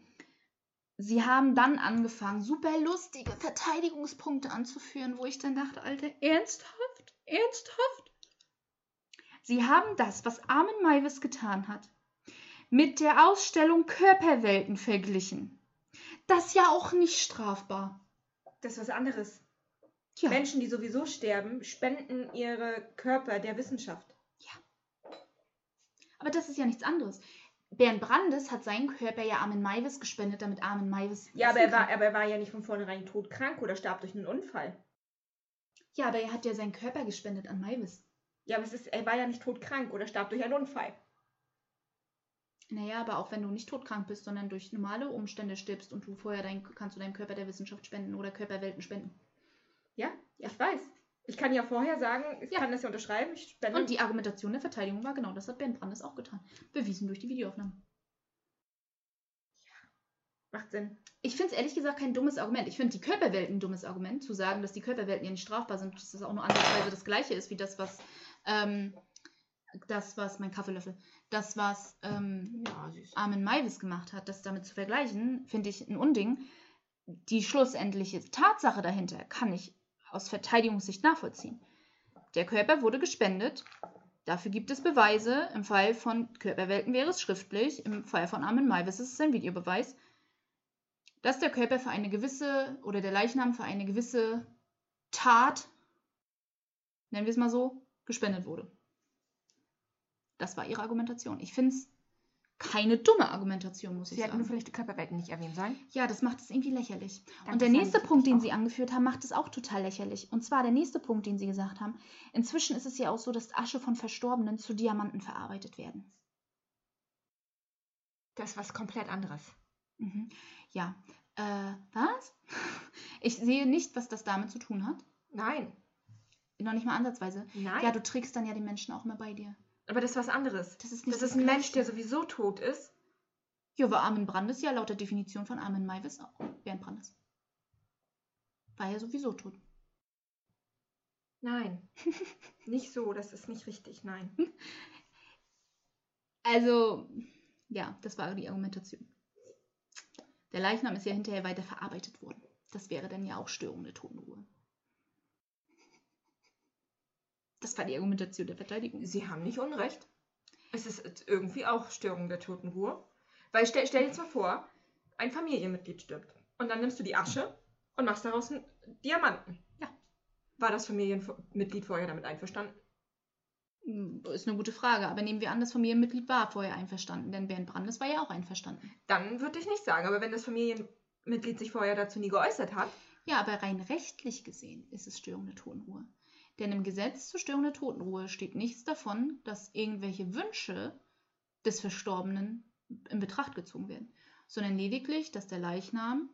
Sie haben dann angefangen, super lustige Verteidigungspunkte anzuführen, wo ich dann dachte, Alter, ernsthaft? Ernsthaft? Sie haben das, was Armin Maivis getan hat, mit der Ausstellung Körperwelten verglichen. Das ist ja auch nicht strafbar. Das ist was anderes. Ja. Menschen, die sowieso sterben, spenden ihre Körper der Wissenschaft. Ja. Aber das ist ja nichts anderes. Bernd Brandes hat seinen Körper ja Armin Maivis gespendet, damit Armin Maivis. Ja, aber er, war, aber er war ja nicht von vornherein todkrank oder starb durch einen Unfall. Ja, aber er hat ja seinen Körper gespendet an Maivis. Ja, aber es ist, er war ja nicht todkrank oder starb durch einen Unfall. Naja, aber auch wenn du nicht todkrank bist, sondern durch normale Umstände stirbst und du vorher dein, kannst du deinem Körper der Wissenschaft spenden oder Körperwelten spenden. Ja, ja, ich weiß. Ich kann ja vorher sagen, ich ja. kann das ja unterschreiben. Ich spende. Und die Argumentation der Verteidigung war genau, das hat Ben Brandes auch getan. Bewiesen durch die Videoaufnahme. Ja, macht Sinn. Ich finde es ehrlich gesagt kein dummes Argument. Ich finde die Körperwelten ein dummes Argument, zu sagen, dass die Körperwelten ja nicht strafbar sind, dass das auch nur ansatzweise das gleiche ist wie das, was ähm, das, was mein Kaffeelöffel, das, was ähm, ja, Armin Maivis gemacht hat, das damit zu vergleichen, finde ich ein Unding. Die schlussendliche Tatsache dahinter kann ich aus Verteidigungssicht nachvollziehen. Der Körper wurde gespendet. Dafür gibt es Beweise. Im Fall von Körperwelten wäre es schriftlich. Im Fall von Armin Maivis ist es ein Videobeweis, dass der Körper für eine gewisse oder der Leichnam für eine gewisse Tat, nennen wir es mal so, gespendet wurde. Das war ihre Argumentation. Ich finde es keine dumme Argumentation, muss Sie ich sagen. Sie nur vielleicht die Körperwelten nicht erwähnt sollen. Ja, das macht es irgendwie lächerlich. Danke und der nächste Punkt, den Sie angeführt haben, macht es auch total lächerlich. Und zwar der nächste Punkt, den Sie gesagt haben. Inzwischen ist es ja auch so, dass Asche von Verstorbenen zu Diamanten verarbeitet werden. Das ist was komplett anderes. Mhm. Ja. Äh, was? Ich sehe nicht, was das damit zu tun hat. Nein. Noch nicht mal ansatzweise. Nein. Ja, du trägst dann ja die Menschen auch immer bei dir. Aber das ist was anderes. Das ist, nicht das ist ein Mensch, der sowieso tot ist. Ja, war Armin Brandes ja laut der Definition von Armin Maivis auch. Bernd Brandes. War ja sowieso tot. Nein. nicht so, das ist nicht richtig, nein. Also, ja, das war die Argumentation. Der Leichnam ist ja hinterher weiter verarbeitet worden. Das wäre dann ja auch Störung der Totenruhe. Das war die Argumentation der Verteidigung. Sie haben nicht Unrecht. Es ist irgendwie auch Störung der Totenruhe. Weil stell, stell dir jetzt mal vor, ein Familienmitglied stirbt. Und dann nimmst du die Asche und machst daraus einen Diamanten. Ja. War das Familienmitglied vorher damit einverstanden? Hm, ist eine gute Frage, aber nehmen wir an, das Familienmitglied war vorher einverstanden, denn Bernd Brandes war ja auch einverstanden. Dann würde ich nicht sagen, aber wenn das Familienmitglied sich vorher dazu nie geäußert hat. Ja, aber rein rechtlich gesehen ist es Störung der Totenruhe. Denn im Gesetz zur Störung der Totenruhe steht nichts davon, dass irgendwelche Wünsche des Verstorbenen in Betracht gezogen werden, sondern lediglich, dass der Leichnam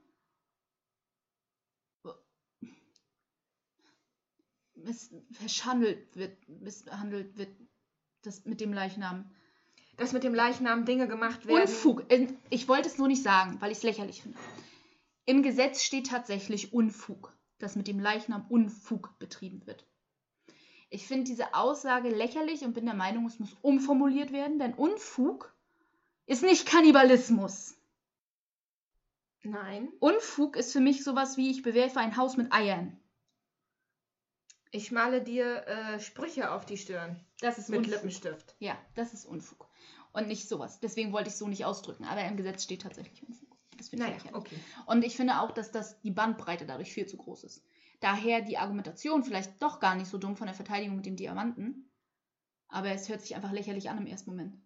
miss, verschandelt wird, misshandelt wird, das mit dem Leichnam. Dass mit dem Leichnam Dinge gemacht werden. Unfug. Ich wollte es nur nicht sagen, weil ich es lächerlich finde. Im Gesetz steht tatsächlich Unfug, dass mit dem Leichnam Unfug betrieben wird. Ich finde diese Aussage lächerlich und bin der Meinung, es muss umformuliert werden, denn Unfug ist nicht Kannibalismus. Nein. Unfug ist für mich sowas wie, ich bewerfe ein Haus mit Eiern. Ich male dir äh, Sprüche auf die Stirn. Das ist Mit Unfug. Lippenstift. Ja, das ist Unfug. Und nicht sowas. Deswegen wollte ich es so nicht ausdrücken. Aber im Gesetz steht tatsächlich Unfug. Das finde ich lächerlich. okay. Und ich finde auch, dass das die Bandbreite dadurch viel zu groß ist. Daher die Argumentation vielleicht doch gar nicht so dumm von der Verteidigung mit dem Diamanten. Aber es hört sich einfach lächerlich an im ersten Moment.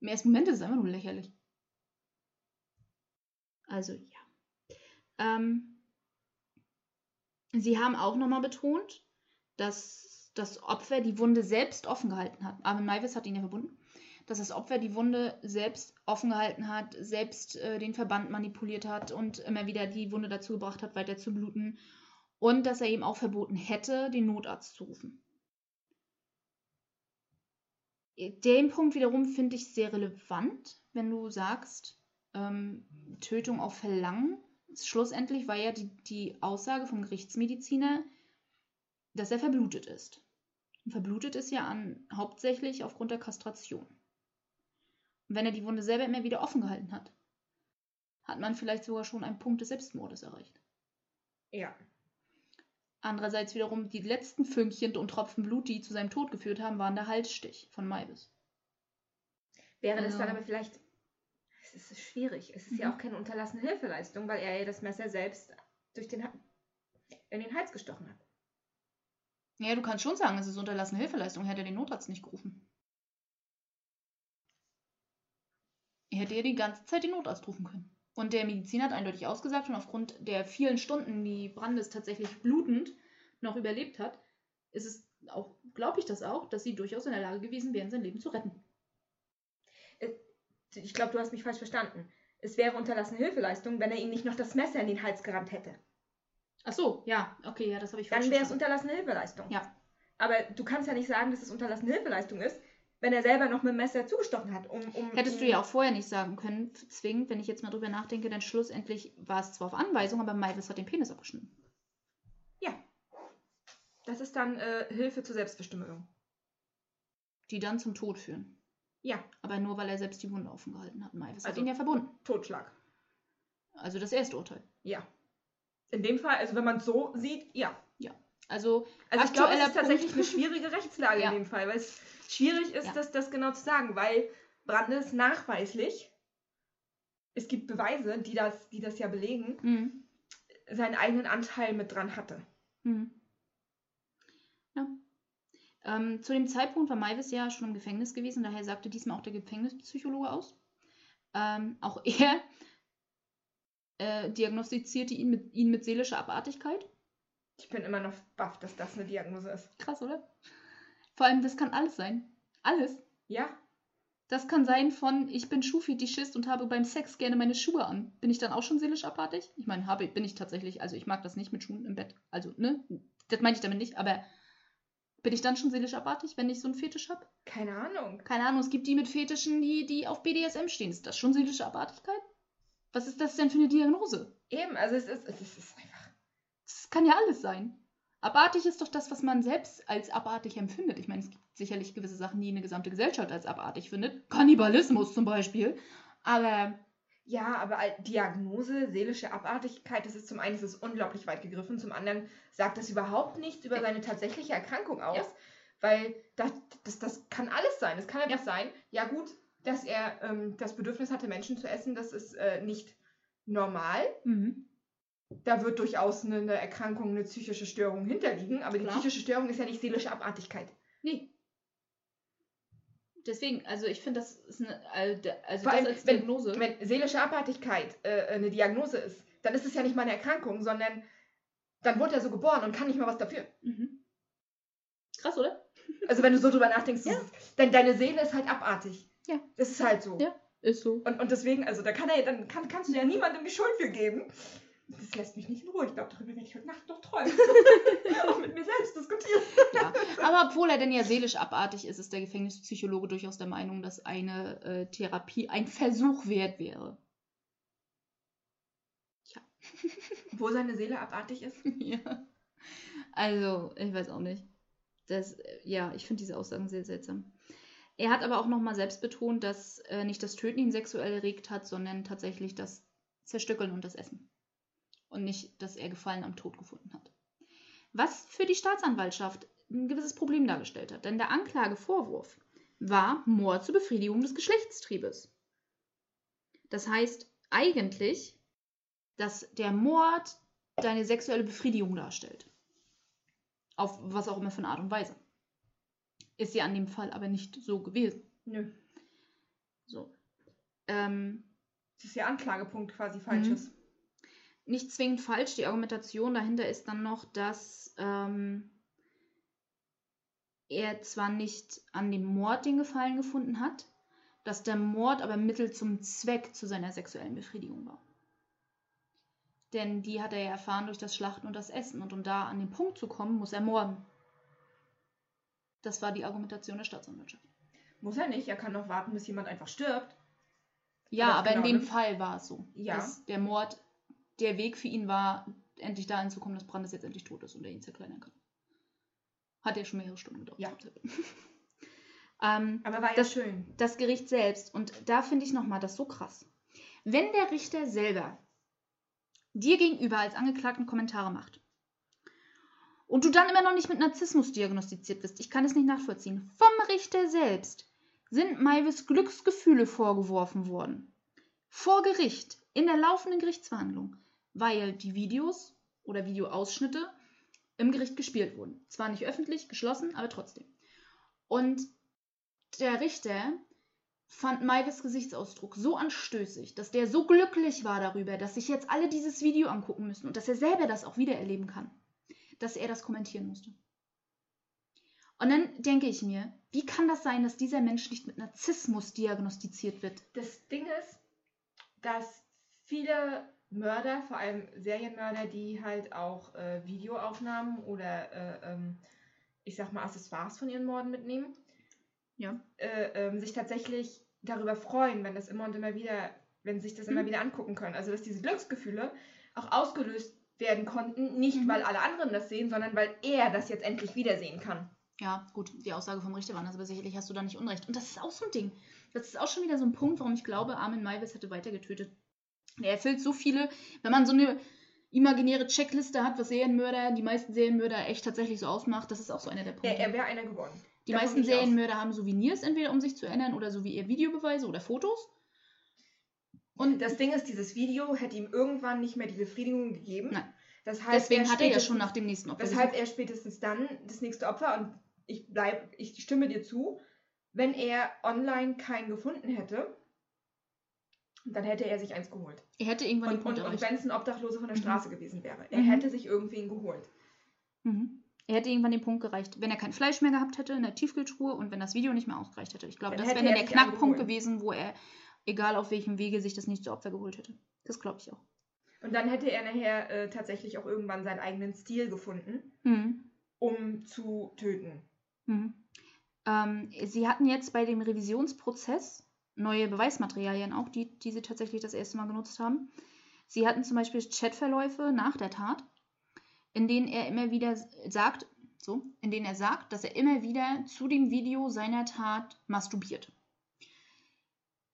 Im ersten Moment ist es einfach nur lächerlich. Also ja. Ähm, Sie haben auch nochmal betont, dass das Opfer die Wunde selbst offen gehalten hat. Armin Maivis hat ihn ja verbunden. Dass das Opfer die Wunde selbst offen gehalten hat, selbst äh, den Verband manipuliert hat und immer wieder die Wunde dazu gebracht hat, weiter zu bluten. Und dass er ihm auch verboten hätte, den Notarzt zu rufen. Den Punkt wiederum finde ich sehr relevant, wenn du sagst, ähm, Tötung auf Verlangen. Schlussendlich war ja die, die Aussage vom Gerichtsmediziner, dass er verblutet ist. Und verblutet ist ja an, hauptsächlich aufgrund der Kastration. Und wenn er die Wunde selber immer wieder offen gehalten hat, hat man vielleicht sogar schon einen Punkt des Selbstmordes erreicht. Ja. Andererseits wiederum, die letzten Fünkchen und Tropfen Blut, die zu seinem Tod geführt haben, waren der Halsstich von Maivis. Wäre das Also- dann aber vielleicht. Es ist schwierig. Es ist ja Mhm. auch keine unterlassene Hilfeleistung, weil er ja das Messer selbst durch den, in den Hals gestochen hat. Ja, du kannst schon sagen, es ist unterlassene Hilfeleistung. Hätte er den Notarzt nicht gerufen. Er hätte ja die ganze Zeit den Notarzt rufen können. Und der Mediziner hat eindeutig ausgesagt, und aufgrund der vielen Stunden, die Brandes tatsächlich blutend noch überlebt hat, ist es auch, glaube ich das auch, dass sie durchaus in der Lage gewesen wären, sein Leben zu retten. Ich glaube, du hast mich falsch verstanden. Es wäre unterlassene Hilfeleistung, wenn er ihm nicht noch das Messer in den Hals gerammt hätte. Ach so, ja, okay, ja, das habe ich Dann falsch wäre es verstanden. unterlassene Hilfeleistung. Ja. Aber du kannst ja nicht sagen, dass es unterlassene Hilfeleistung ist, wenn er selber noch mit dem Messer zugestochen hat. Um, um, Hättest du ja auch vorher nicht sagen können, zwingend, wenn ich jetzt mal drüber nachdenke, denn schlussendlich war es zwar auf Anweisung, aber Maivis hat den Penis abgeschnitten. Das ist dann äh, Hilfe zur Selbstbestimmung. die dann zum Tod führen. Ja, Aber nur, weil er selbst die Wunde offen gehalten hat. Maivis hat Also- ihn ja verbunden. Totschlag. Also das erste Urteil. Ja. In dem Fall, also wenn man es so sieht, ja. Also, Also ich glaube, es ist tatsächlich eine schwierige Rechtslage Ja. in dem Fall, weil es schwierig ist, Ja. das, das genau zu sagen, weil Brandes nachweislich, es gibt Beweise, die das, die das ja belegen, Mhm. seinen eigenen Anteil mit dran hatte. Mhm. Ja. Ähm, zu dem Zeitpunkt war Maivis ja schon im Gefängnis gewesen, daher sagte diesmal auch der Gefängnispsychologe aus. Ähm, auch er äh, diagnostizierte ihn mit, ihn mit seelischer Abartigkeit. Ich bin immer noch baff, dass das eine Diagnose ist. Krass, oder? Vor allem, das kann alles sein. Alles. Ja, Das kann sein von, ich bin Schuhfetischist und habe beim Sex gerne meine Schuhe an. Bin ich dann auch schon seelisch abartig? Ich meine, habe, bin ich tatsächlich, also ich mag das nicht mit Schuhen im Bett. Also, ne? Das meine ich damit nicht, aber bin ich dann schon seelisch abartig, wenn ich so einen Fetisch habe? keine Ahnung. Keine Ahnung, es gibt die mit Fetischen, die, die auf BDSM stehen. Ist das schon seelische Abartigkeit? Was ist das denn für eine Diagnose? Eben, also es ist, es ist, es ist einfach. Das kann ja alles sein. Abartig ist doch das, was man selbst als abartig empfindet. Ich meine, es gibt sicherlich gewisse Sachen, die eine gesamte Gesellschaft als abartig findet. Kannibalismus zum Beispiel. Aber Ja, aber Diagnose, seelische Abartigkeit, das ist zum einen ist es unglaublich weit gegriffen, zum anderen sagt das überhaupt nichts über seine tatsächliche Erkrankung aus, Ja. weil das, das, das kann alles sein. Es kann einfach sein, ja gut, dass er ähm, das Bedürfnis hatte, Menschen zu essen, das ist äh, nicht normal. mhm. Da wird durchaus eine, eine Erkrankung, eine psychische Störung hinterliegen, aber die Klar. psychische Störung ist ja nicht seelische Abartigkeit. nee. Deswegen, also ich finde, das ist eine, also Vor das allem, als wenn- Diagnose. Wenn seelische Abartigkeit äh, eine Diagnose ist, dann ist es ja nicht mal eine Erkrankung, sondern dann wurde er so geboren und kann nicht mal was dafür. mhm. Krass, oder? Also wenn du so drüber nachdenkst, Ja. ist- denn deine Seele ist halt abartig. Ja. Das ist halt so. Ja. Ist so. Und, und deswegen, also da kann er, dann kann, kannst du ja niemandem die Schuld für geben. Das lässt mich nicht in Ruhe. Ich glaube, darüber werde ich heute Nacht noch träumen. Auch mit mir selbst diskutieren. Ja. Aber obwohl er denn ja seelisch abartig ist, ist der Gefängnispsychologe durchaus der Meinung, dass eine äh, Therapie ein Versuch wert wäre. Wo seine Seele abartig ist. ja. Also, ich weiß auch nicht. Das, ja, ich finde diese Aussagen sehr seltsam. Er hat aber auch nochmal selbst betont, dass äh, nicht das Töten ihn sexuell erregt hat, sondern tatsächlich das Zerstückeln und das Essen. Und nicht, dass er Gefallen am Tod gefunden hat. Was für die Staatsanwaltschaft ein gewisses Problem dargestellt hat. Denn der Anklagevorwurf war Mord zur Befriedigung des Geschlechtstriebes. Das heißt eigentlich, dass der Mord deine sexuelle Befriedigung darstellt. Auf was auch immer für eine Art und Weise. Ist ja an dem Fall aber nicht so gewesen. Nö. So. Ähm, Das ist ja Anklagepunkt quasi falsches. Nicht zwingend falsch. Die Argumentation dahinter ist dann noch, dass ähm, er zwar nicht an dem Mord den Gefallen gefunden hat, dass der Mord aber Mittel zum Zweck zu seiner sexuellen Befriedigung war. Denn die hat er ja erfahren durch das Schlachten und das Essen. Und um da an den Punkt zu kommen, muss er morden. Das war die Argumentation der Staatsanwaltschaft. Muss er nicht. Er kann noch warten, bis jemand einfach stirbt. Ja, aber genau, in dem? Fall war es so. Ja. Dass der Mord der Weg für ihn war, endlich dahin zu kommen, dass Brandes jetzt endlich tot ist und er ihn zerkleinern kann. Hat ja schon mehrere Stunden gedauert. Ja. ähm, Aber war ja Das- schön. das Gericht selbst, und da finde ich nochmal das so krass. Wenn der Richter selber dir gegenüber als Angeklagten Kommentare macht und du dann immer noch nicht mit Narzissmus diagnostiziert bist, ich kann es nicht nachvollziehen, vom Richter selbst sind Maivis Glücksgefühle vorgeworfen worden. Vor Gericht, in der laufenden Gerichtsverhandlung, weil die Videos oder Videoausschnitte im Gericht gespielt wurden. Zwar nicht öffentlich, geschlossen, aber trotzdem. Und der Richter fand Maivis Gesichtsausdruck so anstößig, dass der so glücklich war darüber, dass sich jetzt alle dieses Video angucken müssen und dass er selber das auch wieder erleben kann, dass er das kommentieren musste. Und dann denke ich mir, wie kann das sein, dass dieser Mensch nicht mit Narzissmus diagnostiziert wird? Das Ding ist, dass viele Mörder, vor allem Serienmörder, die halt auch äh, Videoaufnahmen oder äh, ähm, ich sag mal Accessoires von ihren Morden mitnehmen, Ja. äh, ähm, sich tatsächlich darüber freuen, wenn das immer und immer wieder, wenn sich das Mhm. immer wieder angucken können. Also dass diese Glücksgefühle auch ausgelöst werden konnten, nicht Mhm. weil alle anderen das sehen, sondern weil er das jetzt endlich wiedersehen kann. Ja, gut, die Aussage vom Richter war das, aber sicherlich hast du da nicht unrecht. Und das ist auch so ein Ding. Das ist auch schon wieder so ein Punkt, warum ich glaube, Armin Maivis hätte weiter getötet. Er erfüllt so viele, wenn man so eine imaginäre Checkliste hat, was Serienmörder, die meisten Serienmörder echt tatsächlich so ausmacht, das ist auch so einer der Punkte. Er, er wäre einer geworden. die davon meisten aus. Serienmörder haben Souvenirs, entweder um sich zu erinnern oder so wie ihr Videobeweise oder Fotos. Und Das Ding ist, dieses Video hätte ihm irgendwann nicht mehr die Befriedigung gegeben. Nein. Das heißt, deswegen hat er ja schon nach dem nächsten Opfer Weshalb er spätestens dann das nächste Opfer und ich bleib, ich stimme dir zu, wenn er online keinen gefunden hätte, dann hätte er sich eins geholt. Er hätte irgendwann Und, den Punkt und, und wenn es ein Obdachloser von der Mhm. Straße gewesen wäre, er Mhm. hätte sich irgendwen geholt. Mhm. Er hätte irgendwann den Punkt gereicht, wenn er kein Fleisch mehr gehabt hätte in der Tiefkühltruhe und wenn das Video nicht mehr ausgereicht hätte. Ich glaube, das wäre er dann der Knackpunkt gewesen, wo er, egal auf welchem Wege, sich das nächste Opfer geholt hätte. Das glaube ich auch. Und dann hätte er nachher äh, tatsächlich auch irgendwann seinen eigenen Stil gefunden, Mhm. um zu töten. Mhm. Ähm, sie hatten jetzt bei dem Revisionsprozess neue Beweismaterialien auch, die, die sie tatsächlich das erste Mal genutzt haben. Sie hatten zum Beispiel Chatverläufe nach der Tat, in denen er immer wieder sagt, so, in denen er sagt, dass er immer wieder zu dem Video seiner Tat masturbiert.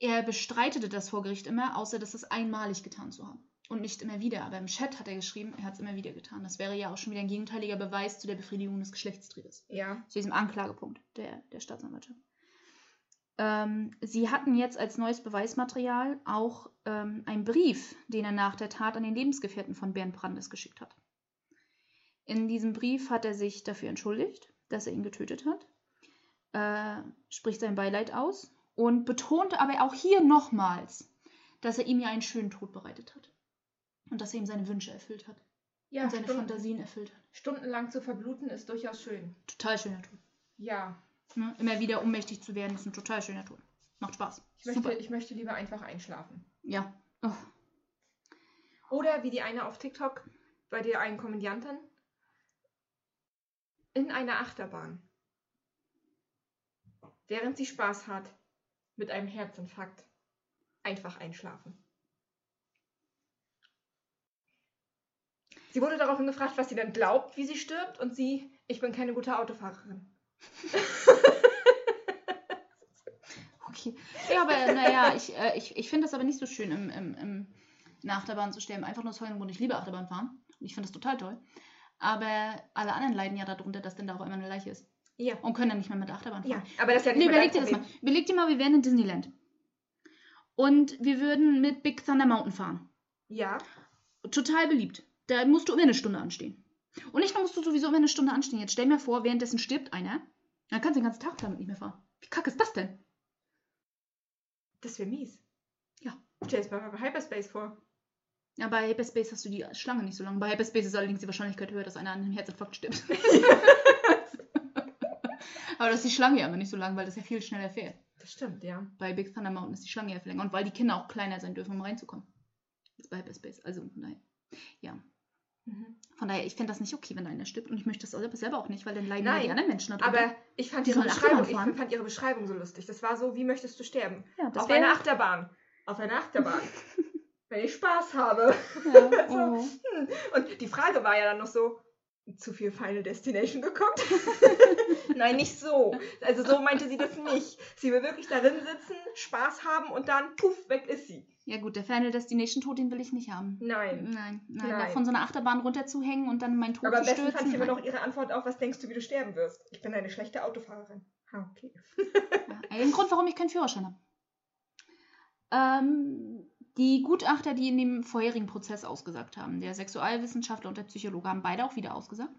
Er bestreitete das vor Gericht immer, außer dass es einmalig getan zu haben. Und nicht immer wieder. Aber im Chat hat er geschrieben, er hat es immer wieder getan. Das wäre ja auch schon wieder ein gegenteiliger Beweis zu der Befriedigung des Geschlechtstriebes Ja. zu diesem Anklagepunkt der, der Staatsanwaltschaft. Ähm, sie hatten jetzt als neues Beweismaterial auch ähm, einen Brief, den er nach der Tat an den Lebensgefährten von Bernd Brandes geschickt hat. In diesem Brief hat er sich dafür entschuldigt, dass er ihn getötet hat, äh, spricht sein Beileid aus und betonte aber auch hier nochmals, dass er ihm ja einen schönen Tod bereitet hat. Und dass er ihm seine Wünsche erfüllt hat Ja, und seine Stunden, Fantasien erfüllt hat. stundenlang zu verbluten ist durchaus schön. Total schöner Tod. Ja. Ne? Immer wieder ohnmächtig zu werden, ist ein total schöner Tod. Macht Spaß. Ich möchte, ich möchte lieber einfach einschlafen. Ja. Oh. Oder wie die eine auf TikTok bei der einen Komödiantin in einer Achterbahn. Während sie Spaß hat mit einem Herzinfarkt einfach einschlafen. Sie wurde daraufhin gefragt, was sie dann glaubt, wie sie stirbt, und sie, ich bin keine gute Autofahrerin. Okay. Ja, aber naja, ich, äh, ich, ich finde das aber nicht so schön, im, im, im, in der Achterbahn zu sterben. Einfach nur aus folgendem Grund. Ich liebe Achterbahn fahren. Und ich finde das total toll. Aber alle anderen leiden ja darunter, dass denn da auch immer eine Leiche ist. Ja. Und können dann nicht mehr mit der Achterbahn fahren. Ja, aber das ist ja nicht Nee, überleg dir das mal. Überleg dir mal, wir wären in Disneyland. Und wir würden mit Big Thunder Mountain fahren. Ja, Total beliebt. Da musst du immer eine Stunde anstehen. Und nicht nur musst du sowieso immer eine Stunde anstehen. Jetzt stell mir vor, währenddessen stirbt einer. Dann kannst du den ganzen Tag damit nicht mehr fahren. Wie kacke ist das denn? das wäre mies. Ja. Stell dir mal bei Hyperspace vor. Ja, bei Hyperspace hast du die Schlange nicht so lange. Bei Hyperspace ist allerdings die Wahrscheinlichkeit höher, dass einer an einem Herzinfarkt stirbt. Aber das ist die Schlange ja immer nicht so lang, weil das ja viel schneller fährt. Das stimmt, ja. Bei Big Thunder Mountain ist die Schlange ja viel länger. Und weil die Kinder auch kleiner sein dürfen, um reinzukommen. Jetzt bei Hyperspace. Also daher. Ja. Mhm. Von daher, ich finde das nicht okay, wenn einer stirbt. Und ich möchte das selber- auch nicht, weil dann leiden ja die anderen Menschen darunter. Aber ich fand Die ihre Beschreibung, ich fand ihre Beschreibung so lustig. Das war so, wie möchtest du sterben? ja, das Auf einer Achterbahn. Auf einer Achterbahn. Wenn ich Spaß habe. Ja, oh. Und die Frage war ja dann noch so, zu viel Final Destination geguckt? Nein, nicht so. Also so meinte sie das nicht. Sie will wirklich darin sitzen, Spaß haben und dann, puff, weg ist sie. ja gut, der Final Destination Tod, den will ich nicht haben. Nein. Nein, nein, Nein. von so einer Achterbahn runterzuhängen und dann mein Tod Aber am zu besten stürzen. fand ich immer noch ihre Antwort auf, was denkst du, wie du sterben wirst? Ich bin eine schlechte Autofahrerin. Ah, okay. Ja, ein Grund, warum ich keinen Führerschein habe. Ähm, die Gutachter, die in dem vorherigen Prozess ausgesagt haben, der Sexualwissenschaftler und der Psychologe, haben beide auch wieder ausgesagt.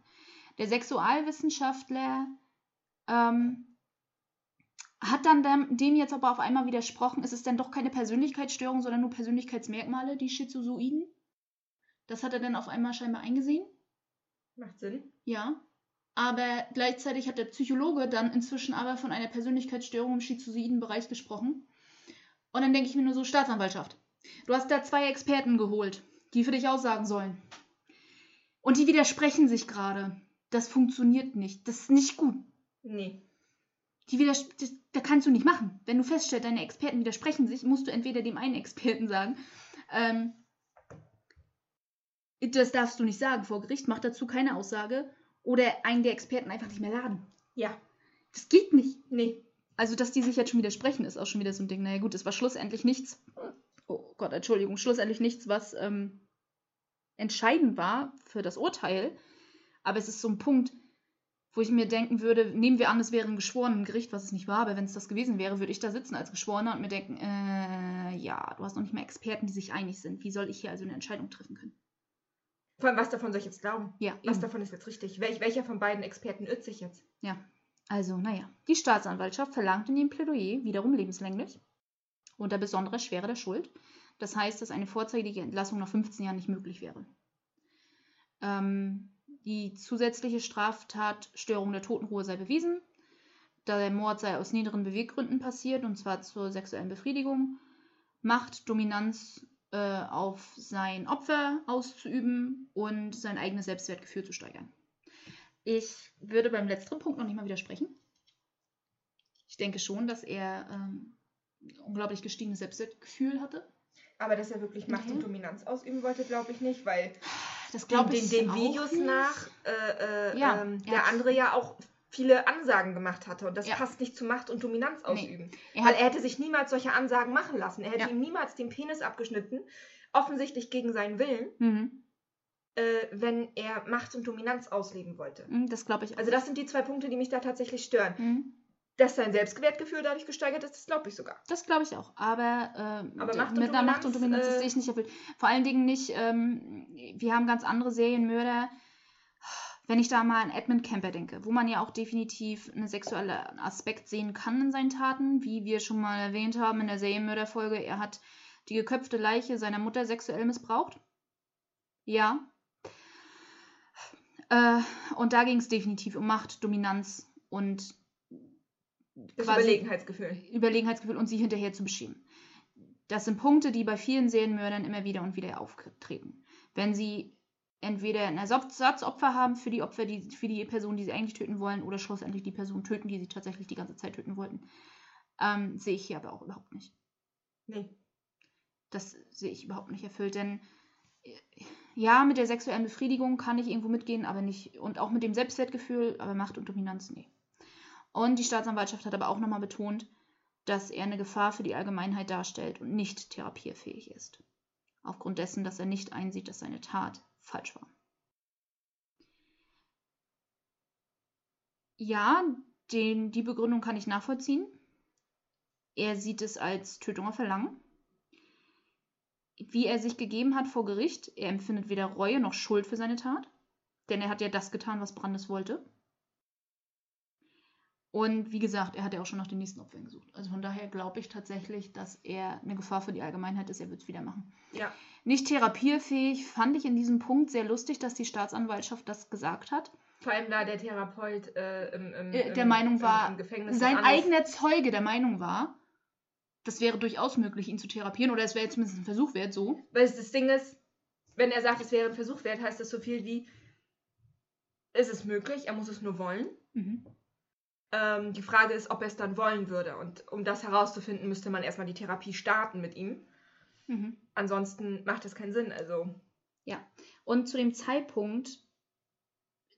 Der Sexualwissenschaftler ähm, hat dann dem, jetzt aber auf einmal widersprochen, es ist dann doch keine Persönlichkeitsstörung, sondern nur Persönlichkeitsmerkmale, die Schizozoiden. Das hat er dann auf einmal scheinbar eingesehen. Macht Sinn. Ja. Aber gleichzeitig hat der Psychologe dann inzwischen aber von einer Persönlichkeitsstörung im schizoiden Bereich gesprochen. Und dann denke ich mir nur so, Staatsanwaltschaft. Du hast da zwei Experten geholt, die für dich aussagen sollen. Und die widersprechen sich gerade. Das funktioniert nicht. Das ist nicht gut. Nee. Die widers das, da kannst du nicht machen. Wenn du feststellst, deine Experten widersprechen sich, musst du entweder dem einen Experten sagen, ähm, das darfst du nicht sagen vor Gericht, mach dazu keine Aussage, oder einen der Experten einfach nicht mehr laden. Ja. Das geht nicht. Nee. Also, dass die sich jetzt schon widersprechen, ist auch schon wieder so ein Ding. Naja, gut, es war schlussendlich nichts. Oh Gott, Entschuldigung, schlussendlich nichts, was ähm, entscheidend war für das Urteil. Aber es ist so ein Punkt, wo ich mir denken würde, nehmen wir an, es wäre ein Geschworenengericht, was es nicht war, aber wenn es das gewesen wäre, würde ich da sitzen als Geschworener und mir denken, äh, ja, du hast noch nicht mal Experten, die sich einig sind. Wie soll ich hier also eine Entscheidung treffen können? Vor allem, was davon soll ich jetzt glauben? Ja, Was eben. davon ist jetzt richtig? Welch, welcher von beiden Experten irrt sich jetzt? Ja, also, naja. Die Staatsanwaltschaft verlangt in dem Plädoyer wiederum lebenslänglich unter besonderer Schwere der Schuld. Das heißt, dass eine vorzeitige Entlassung nach 15 Jahren nicht möglich wäre. Ähm, die zusätzliche Straftat Störung der Totenruhe sei bewiesen. Da der Mord sei aus niederen Beweggründen passiert, und zwar zur sexuellen Befriedigung. Macht, Dominanz äh, auf sein Opfer auszuüben und sein eigenes Selbstwertgefühl zu steigern. Ich würde beim letzteren Punkt noch nicht mal widersprechen. Ich denke schon, dass er ähm, unglaublich gestiegenes Selbstwertgefühl hatte. Aber dass er wirklich Macht Mhm. und Dominanz ausüben wollte, glaube ich nicht, weil Das den, den, ich den auch Videos nicht. nach äh, äh, Ja, ähm, er der andere ja auch viele Ansagen gemacht hatte. Und das Ja. passt nicht zu Macht und Dominanz ausüben. Er Weil er hätte sich niemals solche Ansagen machen lassen. Er hätte ihm niemals den Penis abgeschnitten, offensichtlich gegen seinen Willen, mhm. äh, wenn er Macht und Dominanz ausleben wollte. Mhm, das glaube ich auch. Also das sind die zwei Punkte, die mich da tatsächlich stören. Mhm. Dass sein Selbstwertgefühl dadurch gesteigert ist, das glaube ich sogar. Das glaube ich auch. Aber, ähm, Aber Macht und mit einer Macht und Dominanz, äh, sehe ich nicht erfüllt. Vor allen Dingen nicht, ähm, wir haben ganz andere Serienmörder. Wenn ich da mal an Edmund Kemper denke, wo man ja auch definitiv einen sexuellen Aspekt sehen kann in seinen Taten, wie wir schon mal erwähnt haben in der Serienmörderfolge, er hat die geköpfte Leiche seiner Mutter sexuell missbraucht. Ja. Äh, und da ging es definitiv um Macht, Dominanz und Das Überlegenheitsgefühl. Überlegenheitsgefühl und sie hinterher zu beschämen. Das sind Punkte, die bei vielen Serienmördern immer wieder und wieder auftreten. Wenn sie entweder ein Ersatzopfer haben für die Opfer, die, für die Person, die sie eigentlich töten wollen, oder schlussendlich die Person töten, die sie tatsächlich die ganze Zeit töten wollten. Ähm, sehe ich hier aber auch überhaupt nicht. Nee. Das sehe ich überhaupt nicht erfüllt, denn äh, ja, mit der sexuellen Befriedigung kann ich irgendwo mitgehen, aber nicht, und auch mit dem Selbstwertgefühl, aber Macht und Dominanz, nee. Und die Staatsanwaltschaft hat aber auch nochmal betont, dass er eine Gefahr für die Allgemeinheit darstellt und nicht therapierfähig ist. Aufgrund dessen, dass er nicht einsieht, dass seine Tat falsch war. Ja, den, die Begründung kann ich nachvollziehen. Er sieht es als Tötung auf Verlangen. Wie er sich gegeben hat vor Gericht, er empfindet weder Reue noch Schuld für seine Tat, denn er hat ja das getan, was Brandes wollte. Und wie gesagt, er hat ja auch schon nach den nächsten Opfern gesucht. Also von daher glaube ich tatsächlich, dass er eine Gefahr für die Allgemeinheit ist. Er wird es wieder machen. Ja. Nicht therapierfähig fand ich in diesem Punkt sehr lustig, dass die Staatsanwaltschaft das gesagt hat. Vor allem da der Therapeut äh, im, im, Äh, der im, Meinung war, Sein eigener Zeuge der Meinung war, das wäre durchaus möglich, ihn zu therapieren. Oder es wäre zumindest ein Versuch wert, so. Weil es das Ding ist, wenn er sagt, es wäre ein Versuch wert, heißt das so viel wie, es ist möglich, er muss es nur wollen. Mhm. Ähm, die Frage ist, ob er es dann wollen würde. Und um das herauszufinden, müsste man erstmal die Therapie starten mit ihm. Mhm. Ansonsten macht das keinen Sinn. Also, Und zu dem Zeitpunkt,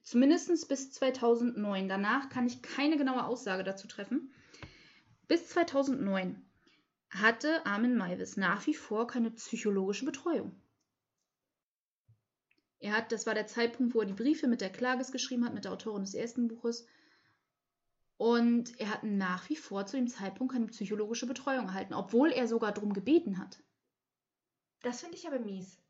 zumindest bis 2009, danach kann ich keine genaue Aussage dazu treffen, bis 2009 hatte Armin Maivis nach wie vor keine psychologische Betreuung. Er hat, das war der Zeitpunkt, wo er die Briefe mit der Klages geschrieben hat, mit der Autorin des ersten Buches. Und er hat nach wie vor zu dem Zeitpunkt keine psychologische Betreuung erhalten, obwohl er sogar darum gebeten hat. das finde ich aber mies.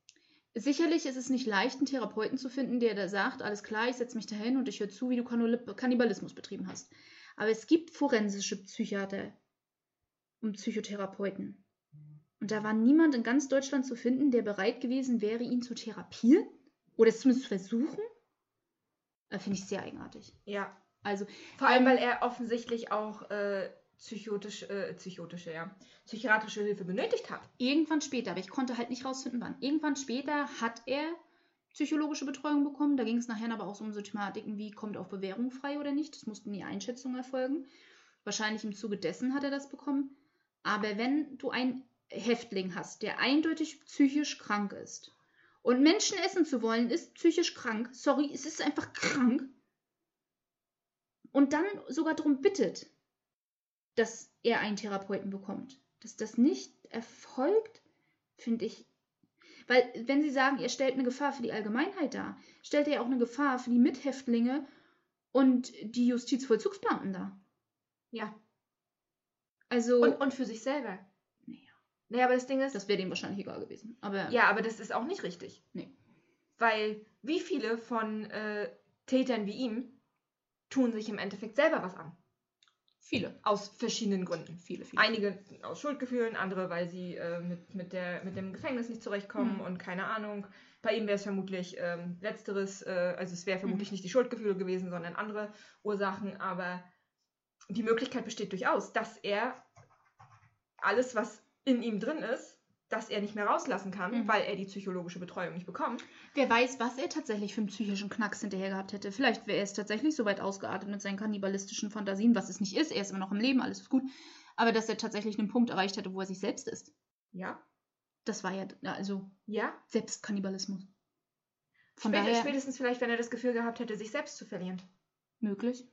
Sicherlich ist es nicht leicht, einen Therapeuten zu finden, der da sagt, alles klar, ich setze mich dahin und ich höre zu, wie du Kannibal- Kannibalismus betrieben hast. Aber es gibt forensische Psychiater und Psychotherapeuten. Und da war niemand in ganz Deutschland zu finden, der bereit gewesen wäre, ihn zu therapieren oder es zumindest zu versuchen. Äh, Finde ich sehr eigenartig. Ja. Also, Vor allem, weil er offensichtlich auch äh, psychotisch, äh, psychotische, ja, psychiatrische Hilfe benötigt hat. irgendwann später, aber ich konnte halt nicht rausfinden, wann. Irgendwann später hat er psychologische Betreuung bekommen. Da ging es nachher aber auch so um so Thematiken wie, kommt auf Bewährung frei oder nicht. Das mussten die Einschätzungen erfolgen. Wahrscheinlich im Zuge dessen hat er das bekommen. Aber wenn du einen Häftling hast, der eindeutig psychisch krank ist und Menschen essen zu wollen, ist psychisch krank. Sorry, es ist einfach krank. Und dann sogar darum bittet, dass er einen Therapeuten bekommt. Dass das nicht erfolgt, finde ich. Weil, wenn Sie sagen, er stellt eine Gefahr für die Allgemeinheit dar, stellt er ja auch eine Gefahr für die Mithäftlinge und die Justizvollzugsbeamten dar. Ja. Also, Und, und für sich selber. Naja. Naja, aber das Ding ist, das wäre dem wahrscheinlich egal gewesen. Aber ja, aber das ist auch nicht richtig. Nee. Weil wie viele von äh, Tätern wie ihm tun sich im Endeffekt selber was an? viele. Aus verschiedenen Gründen. Viele, viele. Einige aus Schuldgefühlen, andere, weil sie äh, mit, mit, der, mit dem Gefängnis nicht zurechtkommen Mhm. und keine Ahnung. Bei ihm wäre es vermutlich ähm, letzteres, äh, also es wäre vermutlich Mhm. nicht die Schuldgefühle gewesen, sondern andere Ursachen, aber die Möglichkeit besteht durchaus, dass er alles, was in ihm drin ist, dass er nicht mehr rauslassen kann, Mhm. weil er die psychologische Betreuung nicht bekommt. Wer weiß, was er tatsächlich für einen psychischen Knacks hinterher gehabt hätte. Vielleicht wäre er es tatsächlich so weit ausgeartet mit seinen kannibalistischen Fantasien, was es nicht ist. Er ist immer noch im Leben, alles ist gut. Aber dass er tatsächlich einen Punkt erreicht hätte, wo er sich selbst ist. Ja, Das war ja, ja, also ja. Selbstkannibalismus. Von Spät, daher spätestens vielleicht, wenn er das Gefühl gehabt hätte, sich selbst zu verlieren. möglich.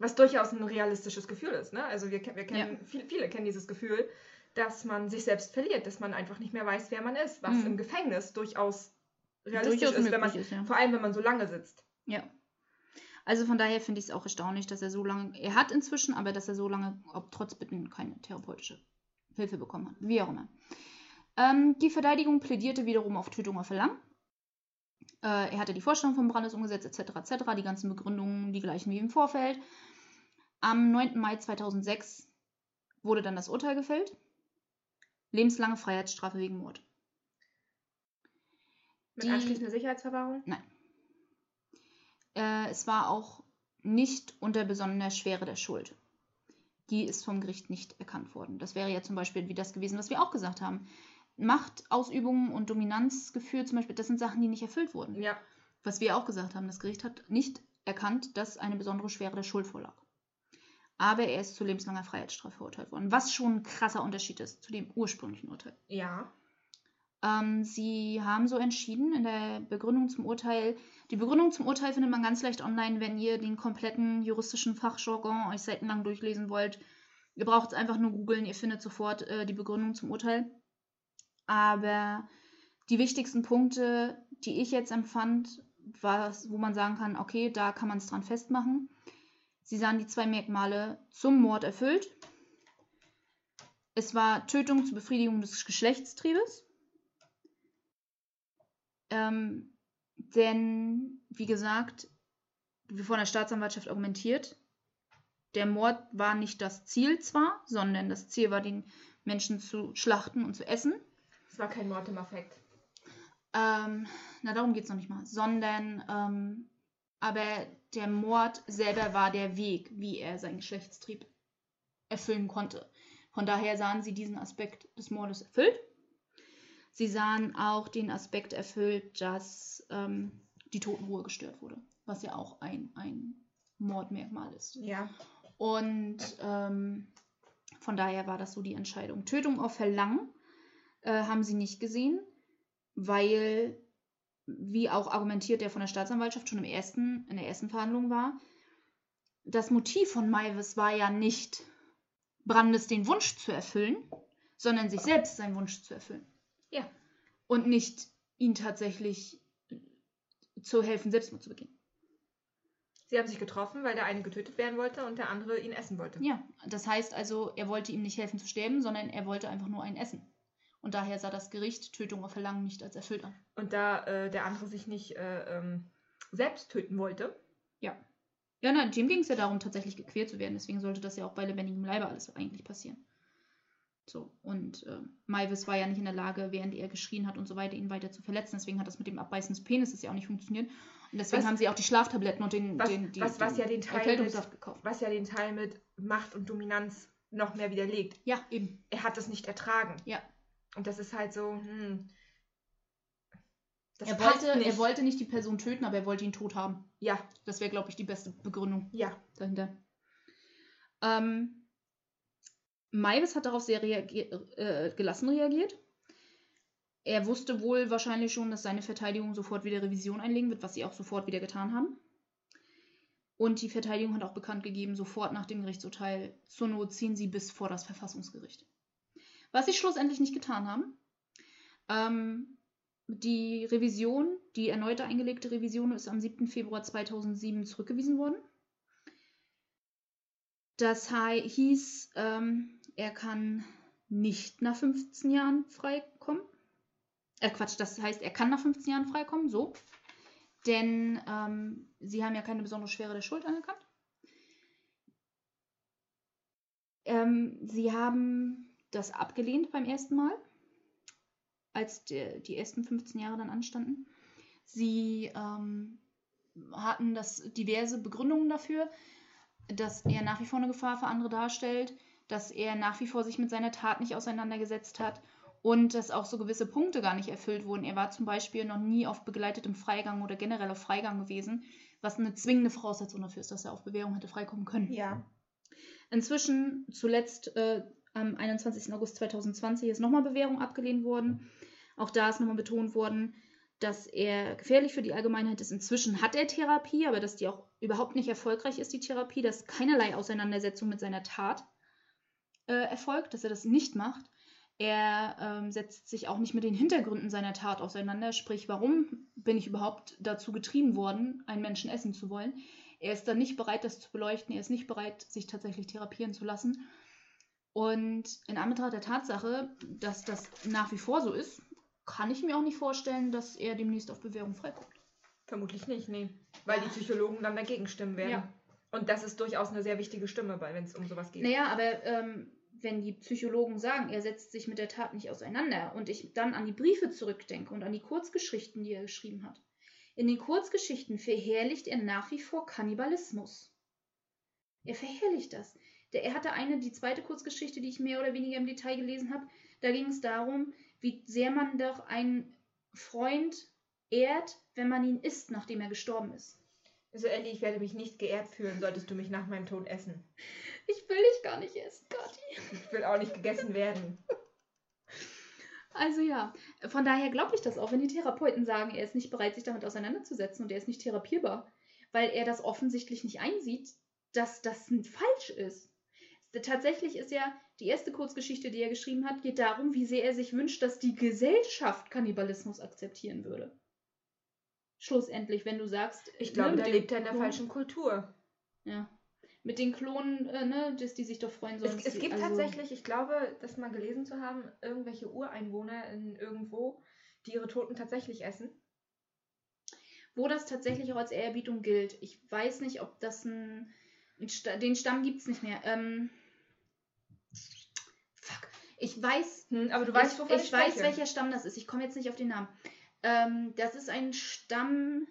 Was durchaus ein realistisches Gefühl ist. Ne? Also wir, wir kennen, viele, viele kennen dieses Gefühl, dass man sich selbst verliert, dass man einfach nicht mehr weiß, wer man ist, was Mhm. im Gefängnis durchaus realistisch Durchaus ist, wenn man, ist, ja. vor allem wenn man so lange sitzt. Ja. Also von daher finde ich es auch erstaunlich, dass er so lange, er hat inzwischen, aber dass er so lange, ob trotz Bitten, keine therapeutische Hilfe bekommen hat. Wie auch immer. Ähm, die Verteidigung plädierte wiederum auf Tötung auf Verlangen. Äh, er hatte die Vorstellung von Brandes umgesetzt, etc., etc., die ganzen Begründungen, die gleichen wie im Vorfeld. Am 9. Mai 2006 wurde dann das Urteil gefällt. Lebenslange Freiheitsstrafe wegen Mord. Mit Die- anschließender Sicherheitsverwahrung. Äh, es war auch nicht unter besonderer Schwere der Schuld. die ist vom Gericht nicht erkannt worden. Das wäre ja zum Beispiel wie das gewesen, was wir auch gesagt haben. Machtausübung und Dominanzgefühl zum Beispiel, das sind Sachen, die nicht erfüllt wurden. Ja. Was wir auch gesagt haben, das Gericht hat nicht erkannt, dass eine besondere Schwere der Schuld vorlag. Aber er ist zu lebenslanger Freiheitsstrafe verurteilt worden, was schon ein krasser Unterschied ist zu dem ursprünglichen Urteil. Ja. Ähm, sie haben so entschieden in der Begründung zum Urteil. Die Begründung zum Urteil findet man ganz leicht online, wenn ihr den kompletten juristischen Fachjargon euch seitenlang durchlesen wollt. Ihr braucht es einfach nur googeln, ihr findet sofort äh, die Begründung zum Urteil. Aber die wichtigsten Punkte, die ich jetzt empfand, war, wo man sagen kann, okay, da kann man es dran festmachen. Sie sahen die zwei Merkmale zum Mord erfüllt. Es war Tötung zur Befriedigung des Geschlechtstriebes. Ähm, denn, wie gesagt, wie von der Staatsanwaltschaft argumentiert, der Mord war nicht das Ziel zwar, sondern das Ziel war, den Menschen zu schlachten und zu essen. Es war kein Mord im Affekt. Ähm, na, darum geht es noch nicht mal. Sondern, ähm, aber der Mord selber war der Weg, wie er seinen Geschlechtstrieb erfüllen konnte. Von daher sahen sie diesen Aspekt des Mordes erfüllt. Sie sahen auch den Aspekt erfüllt, dass ähm, die Totenruhe gestört wurde, was ja auch ein, ein Mordmerkmal ist. Ja. Und ähm, von daher war das so die Entscheidung. Tötung auf Verlangen äh, haben sie nicht gesehen, weil, wie auch argumentiert der von der Staatsanwaltschaft schon im ersten, in der ersten Verhandlung war, das Motiv von Maivis war ja nicht, Brandes den Wunsch zu erfüllen, sondern sich selbst seinen Wunsch zu erfüllen. Ja. Und nicht ihn tatsächlich zu helfen, Selbstmord zu begehen. Sie haben sich getroffen, weil der eine getötet werden wollte und der andere ihn essen wollte. Ja, das heißt also, er wollte ihm nicht helfen zu sterben, sondern er wollte einfach nur einen essen. Und daher sah das Gericht Tötung auf Verlangen nicht als erfüllt an. Und da äh, der andere sich nicht äh, ähm, selbst töten wollte. Ja. Ja, nein, dem ging es ja darum, tatsächlich gequält zu werden. Deswegen sollte das ja auch bei lebendigem Leibe alles eigentlich passieren. So, und äh, Maivis war ja nicht in der Lage, während er geschrien hat und so weiter, ihn weiter zu verletzen. Deswegen hat das mit dem Abbeißen des Penises ja auch nicht funktioniert. Und deswegen Was- haben sie auch die Schlaftabletten und den, Was, den, die, was, was den ja den Teil Erkältungssaft mit, gekauft. was ja den Teil mit Macht und Dominanz noch mehr widerlegt. Ja, eben. Er hat das nicht ertragen. Ja. Und das ist halt so, hm. Das Er wollte, nicht. er wollte nicht die Person töten, aber er wollte ihn tot haben. Ja, Das wäre, glaube ich, die beste Begründung ja. dahinter. Ähm, Maivis hat darauf sehr reagier äh, gelassen reagiert. Er wusste wohl wahrscheinlich schon, dass seine Verteidigung sofort wieder Revision einlegen wird, was sie auch sofort wieder getan haben. Und die Verteidigung hat auch bekannt gegeben, sofort nach dem Gerichtsurteil zur Not ziehen sie bis vor das Verfassungsgericht. Was sie schlussendlich nicht getan haben. Ähm, die Revision, die erneute eingelegte Revision, ist am 7. Februar 2007 zurückgewiesen worden. Das hieß, ähm, er kann nicht nach 15 Jahren freikommen. Äh, Quatsch, das heißt, er kann nach 15 Jahren freikommen, so. Denn ähm, sie haben ja keine besondere Schwere der Schuld anerkannt. Ähm, sie haben das abgelehnt beim ersten Mal, als der, die ersten 15 Jahre dann anstanden. Sie ähm, hatten das diverse Begründungen dafür, dass er nach wie vor eine Gefahr für andere darstellt, dass er nach wie vor sich mit seiner Tat nicht auseinandergesetzt hat und dass auch so gewisse Punkte gar nicht erfüllt wurden. Er war zum Beispiel noch nie auf begleitetem Freigang oder generell auf Freigang gewesen, was eine zwingende Voraussetzung dafür ist, dass er auf Bewährung hätte freikommen können. Ja. Inzwischen, zuletzt äh, am 21. August 2020, ist nochmal Bewährung abgelehnt worden. Auch da ist nochmal betont worden, dass er gefährlich für die Allgemeinheit ist. Inzwischen hat er Therapie, aber dass die auch überhaupt nicht erfolgreich ist, die Therapie, dass keinerlei Auseinandersetzung mit seiner Tat äh, erfolgt, dass er das nicht macht. Er ähm, setzt sich auch nicht mit den Hintergründen seiner Tat auseinander, sprich, warum bin ich überhaupt dazu getrieben worden, einen Menschen essen zu wollen. Er ist dann nicht bereit, das zu beleuchten, er ist nicht bereit, sich tatsächlich therapieren zu lassen. Und in Anbetracht der Tatsache, dass das nach wie vor so ist, kann ich mir auch nicht vorstellen, dass er demnächst auf Bewährung freikommt. Vermutlich nicht, nee. Weil die Psychologen dann dagegen stimmen werden. Ja. Und das ist durchaus eine sehr wichtige Stimme, wenn es um sowas geht. Naja, aber ähm, wenn die Psychologen sagen, er setzt sich mit der Tat nicht auseinander und ich dann an die Briefe zurückdenke und an die Kurzgeschichten, die er geschrieben hat. In den Kurzgeschichten verherrlicht er nach wie vor Kannibalismus. Er verherrlicht das. Der, er hatte eine, die zweite Kurzgeschichte, die ich mehr oder weniger im Detail gelesen habe. Da ging es darum, wie sehr man doch einen Freund ehrt, wenn man ihn isst, nachdem er gestorben ist. Also Ellie, ich werde mich nicht geehrt fühlen, solltest du mich nach meinem Tod essen. Ich will dich gar nicht essen, Kathi. Ich will auch nicht gegessen werden. Also ja, von daher glaube ich das auch, wenn die Therapeuten sagen, er ist nicht bereit, sich damit auseinanderzusetzen und er ist nicht therapierbar, weil er das offensichtlich nicht einsieht, dass das falsch ist. Tatsächlich ist ja die erste Kurzgeschichte, die er geschrieben hat, geht darum, wie sehr er sich wünscht, dass die Gesellschaft Kannibalismus akzeptieren würde. Schlussendlich, wenn du sagst. Ich glaube, ne, da lebt er in der Klon falschen Kultur. Ja. Mit den Klonen, äh, ne, dass die sich doch freuen sollen. Es, es gibt also tatsächlich, ich glaube, das mal gelesen zu haben, irgendwelche Ureinwohner in irgendwo, die ihre Toten tatsächlich essen. Wo das tatsächlich auch als Ehrerbietung gilt. Ich weiß nicht, ob das ein. Den Stamm gibt es nicht mehr. Ähm. Ich weiß. Hm, aber du weißt, ich, ich, ich weiß, welcher Stamm das ist. Ich komme jetzt nicht auf den Namen. Ähm, das ist ein Stamm,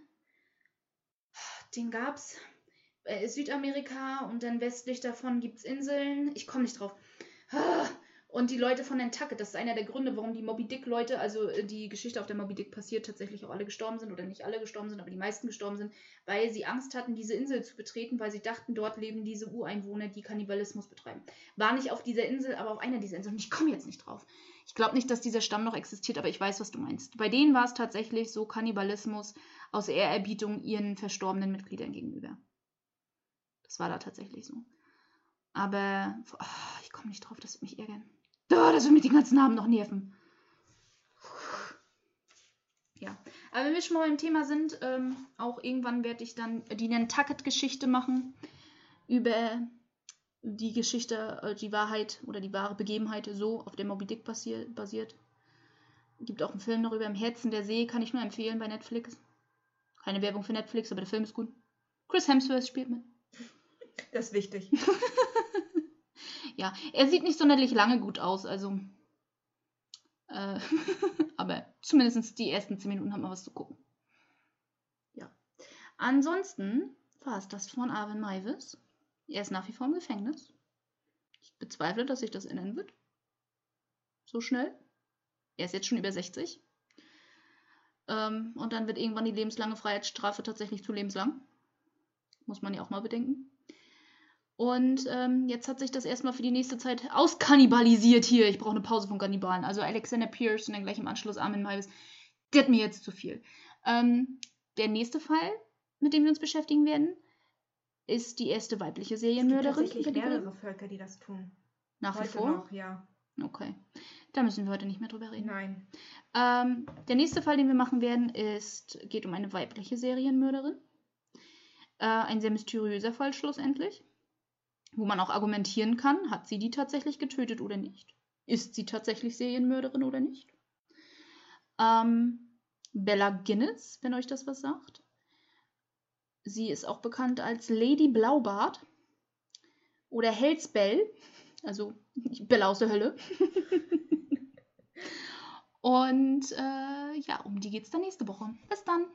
den gab es äh, Südamerika und dann westlich davon gibt es Inseln. Ich komme nicht drauf. Und die Leute von Nantucket, das ist einer der Gründe, warum die Moby Dick-Leute, also äh, die Geschichte auf der Moby Dick passiert, tatsächlich auch alle gestorben sind oder nicht alle gestorben sind, aber die meisten gestorben sind, weil sie Angst hatten, diese Insel zu betreten, weil sie dachten, dort leben diese Ureinwohner, die Kannibalismus betreiben. War nicht auf dieser Insel, aber auf einer dieser Inseln. Und ich komme jetzt nicht drauf. Ich glaube nicht, dass dieser Stamm noch existiert, aber ich weiß, was du meinst. Bei denen war es tatsächlich so Kannibalismus aus Ehrerbietung ihren verstorbenen Mitgliedern gegenüber. Das war da tatsächlich so. Aber oh, ich komme nicht drauf, das wird mich ärgern. Oh, das wird mich den ganzen Namen noch nerven. Ja, aber wenn wir schon mal im Thema sind, ähm, auch irgendwann werde ich dann die Nantucket-Geschichte machen über die Geschichte, äh, die Wahrheit oder die wahre Begebenheit so auf der Moby Dick basiert. Gibt auch einen Film darüber, Im Herzen der See, kann ich nur empfehlen bei Netflix. Keine Werbung für Netflix, aber der Film ist gut. Chris Hemsworth spielt mit. Das ist wichtig. ja, er sieht nicht sonderlich lange gut aus, also. Äh, aber zumindest die ersten 10 Minuten haben wir was zu gucken. Ja. Ansonsten war es das von Arvin Maivis. Er ist nach wie vor im Gefängnis. Ich bezweifle, dass sich das ändern wird. So schnell. Er ist jetzt schon über 60. Ähm, und dann wird irgendwann die lebenslange Freiheitsstrafe tatsächlich zu lebenslang. Muss man ja auch mal bedenken. Und ähm, jetzt hat sich das erstmal für die nächste Zeit auskanibalisiert hier. Ich brauche eine Pause von Kannibalen. Also Alexander Pierce und dann gleich im Anschluss Armin Maivis. Der hat mir jetzt zu viel. Ähm, der nächste Fall, mit dem wir uns beschäftigen werden, ist die erste weibliche Serienmörderin. Es gibt tatsächlich mehrere Völker, die das tun. Nach heute wie vor? Noch, ja. Okay. Da müssen wir heute nicht mehr drüber reden. Nein. Ähm, der nächste Fall, den wir machen werden, ist, geht um eine weibliche Serienmörderin. Äh, ein sehr mysteriöser Fall schlussendlich. Wo man auch argumentieren kann, hat sie die tatsächlich getötet oder nicht? Ist sie tatsächlich Serienmörderin oder nicht? Ähm, Bella Guinness, wenn euch das was sagt. Sie ist auch bekannt als Lady Blaubart oder Hellsbell, also Bella aus der Hölle. Und äh, ja, um die geht es dann nächste Woche. Bis dann.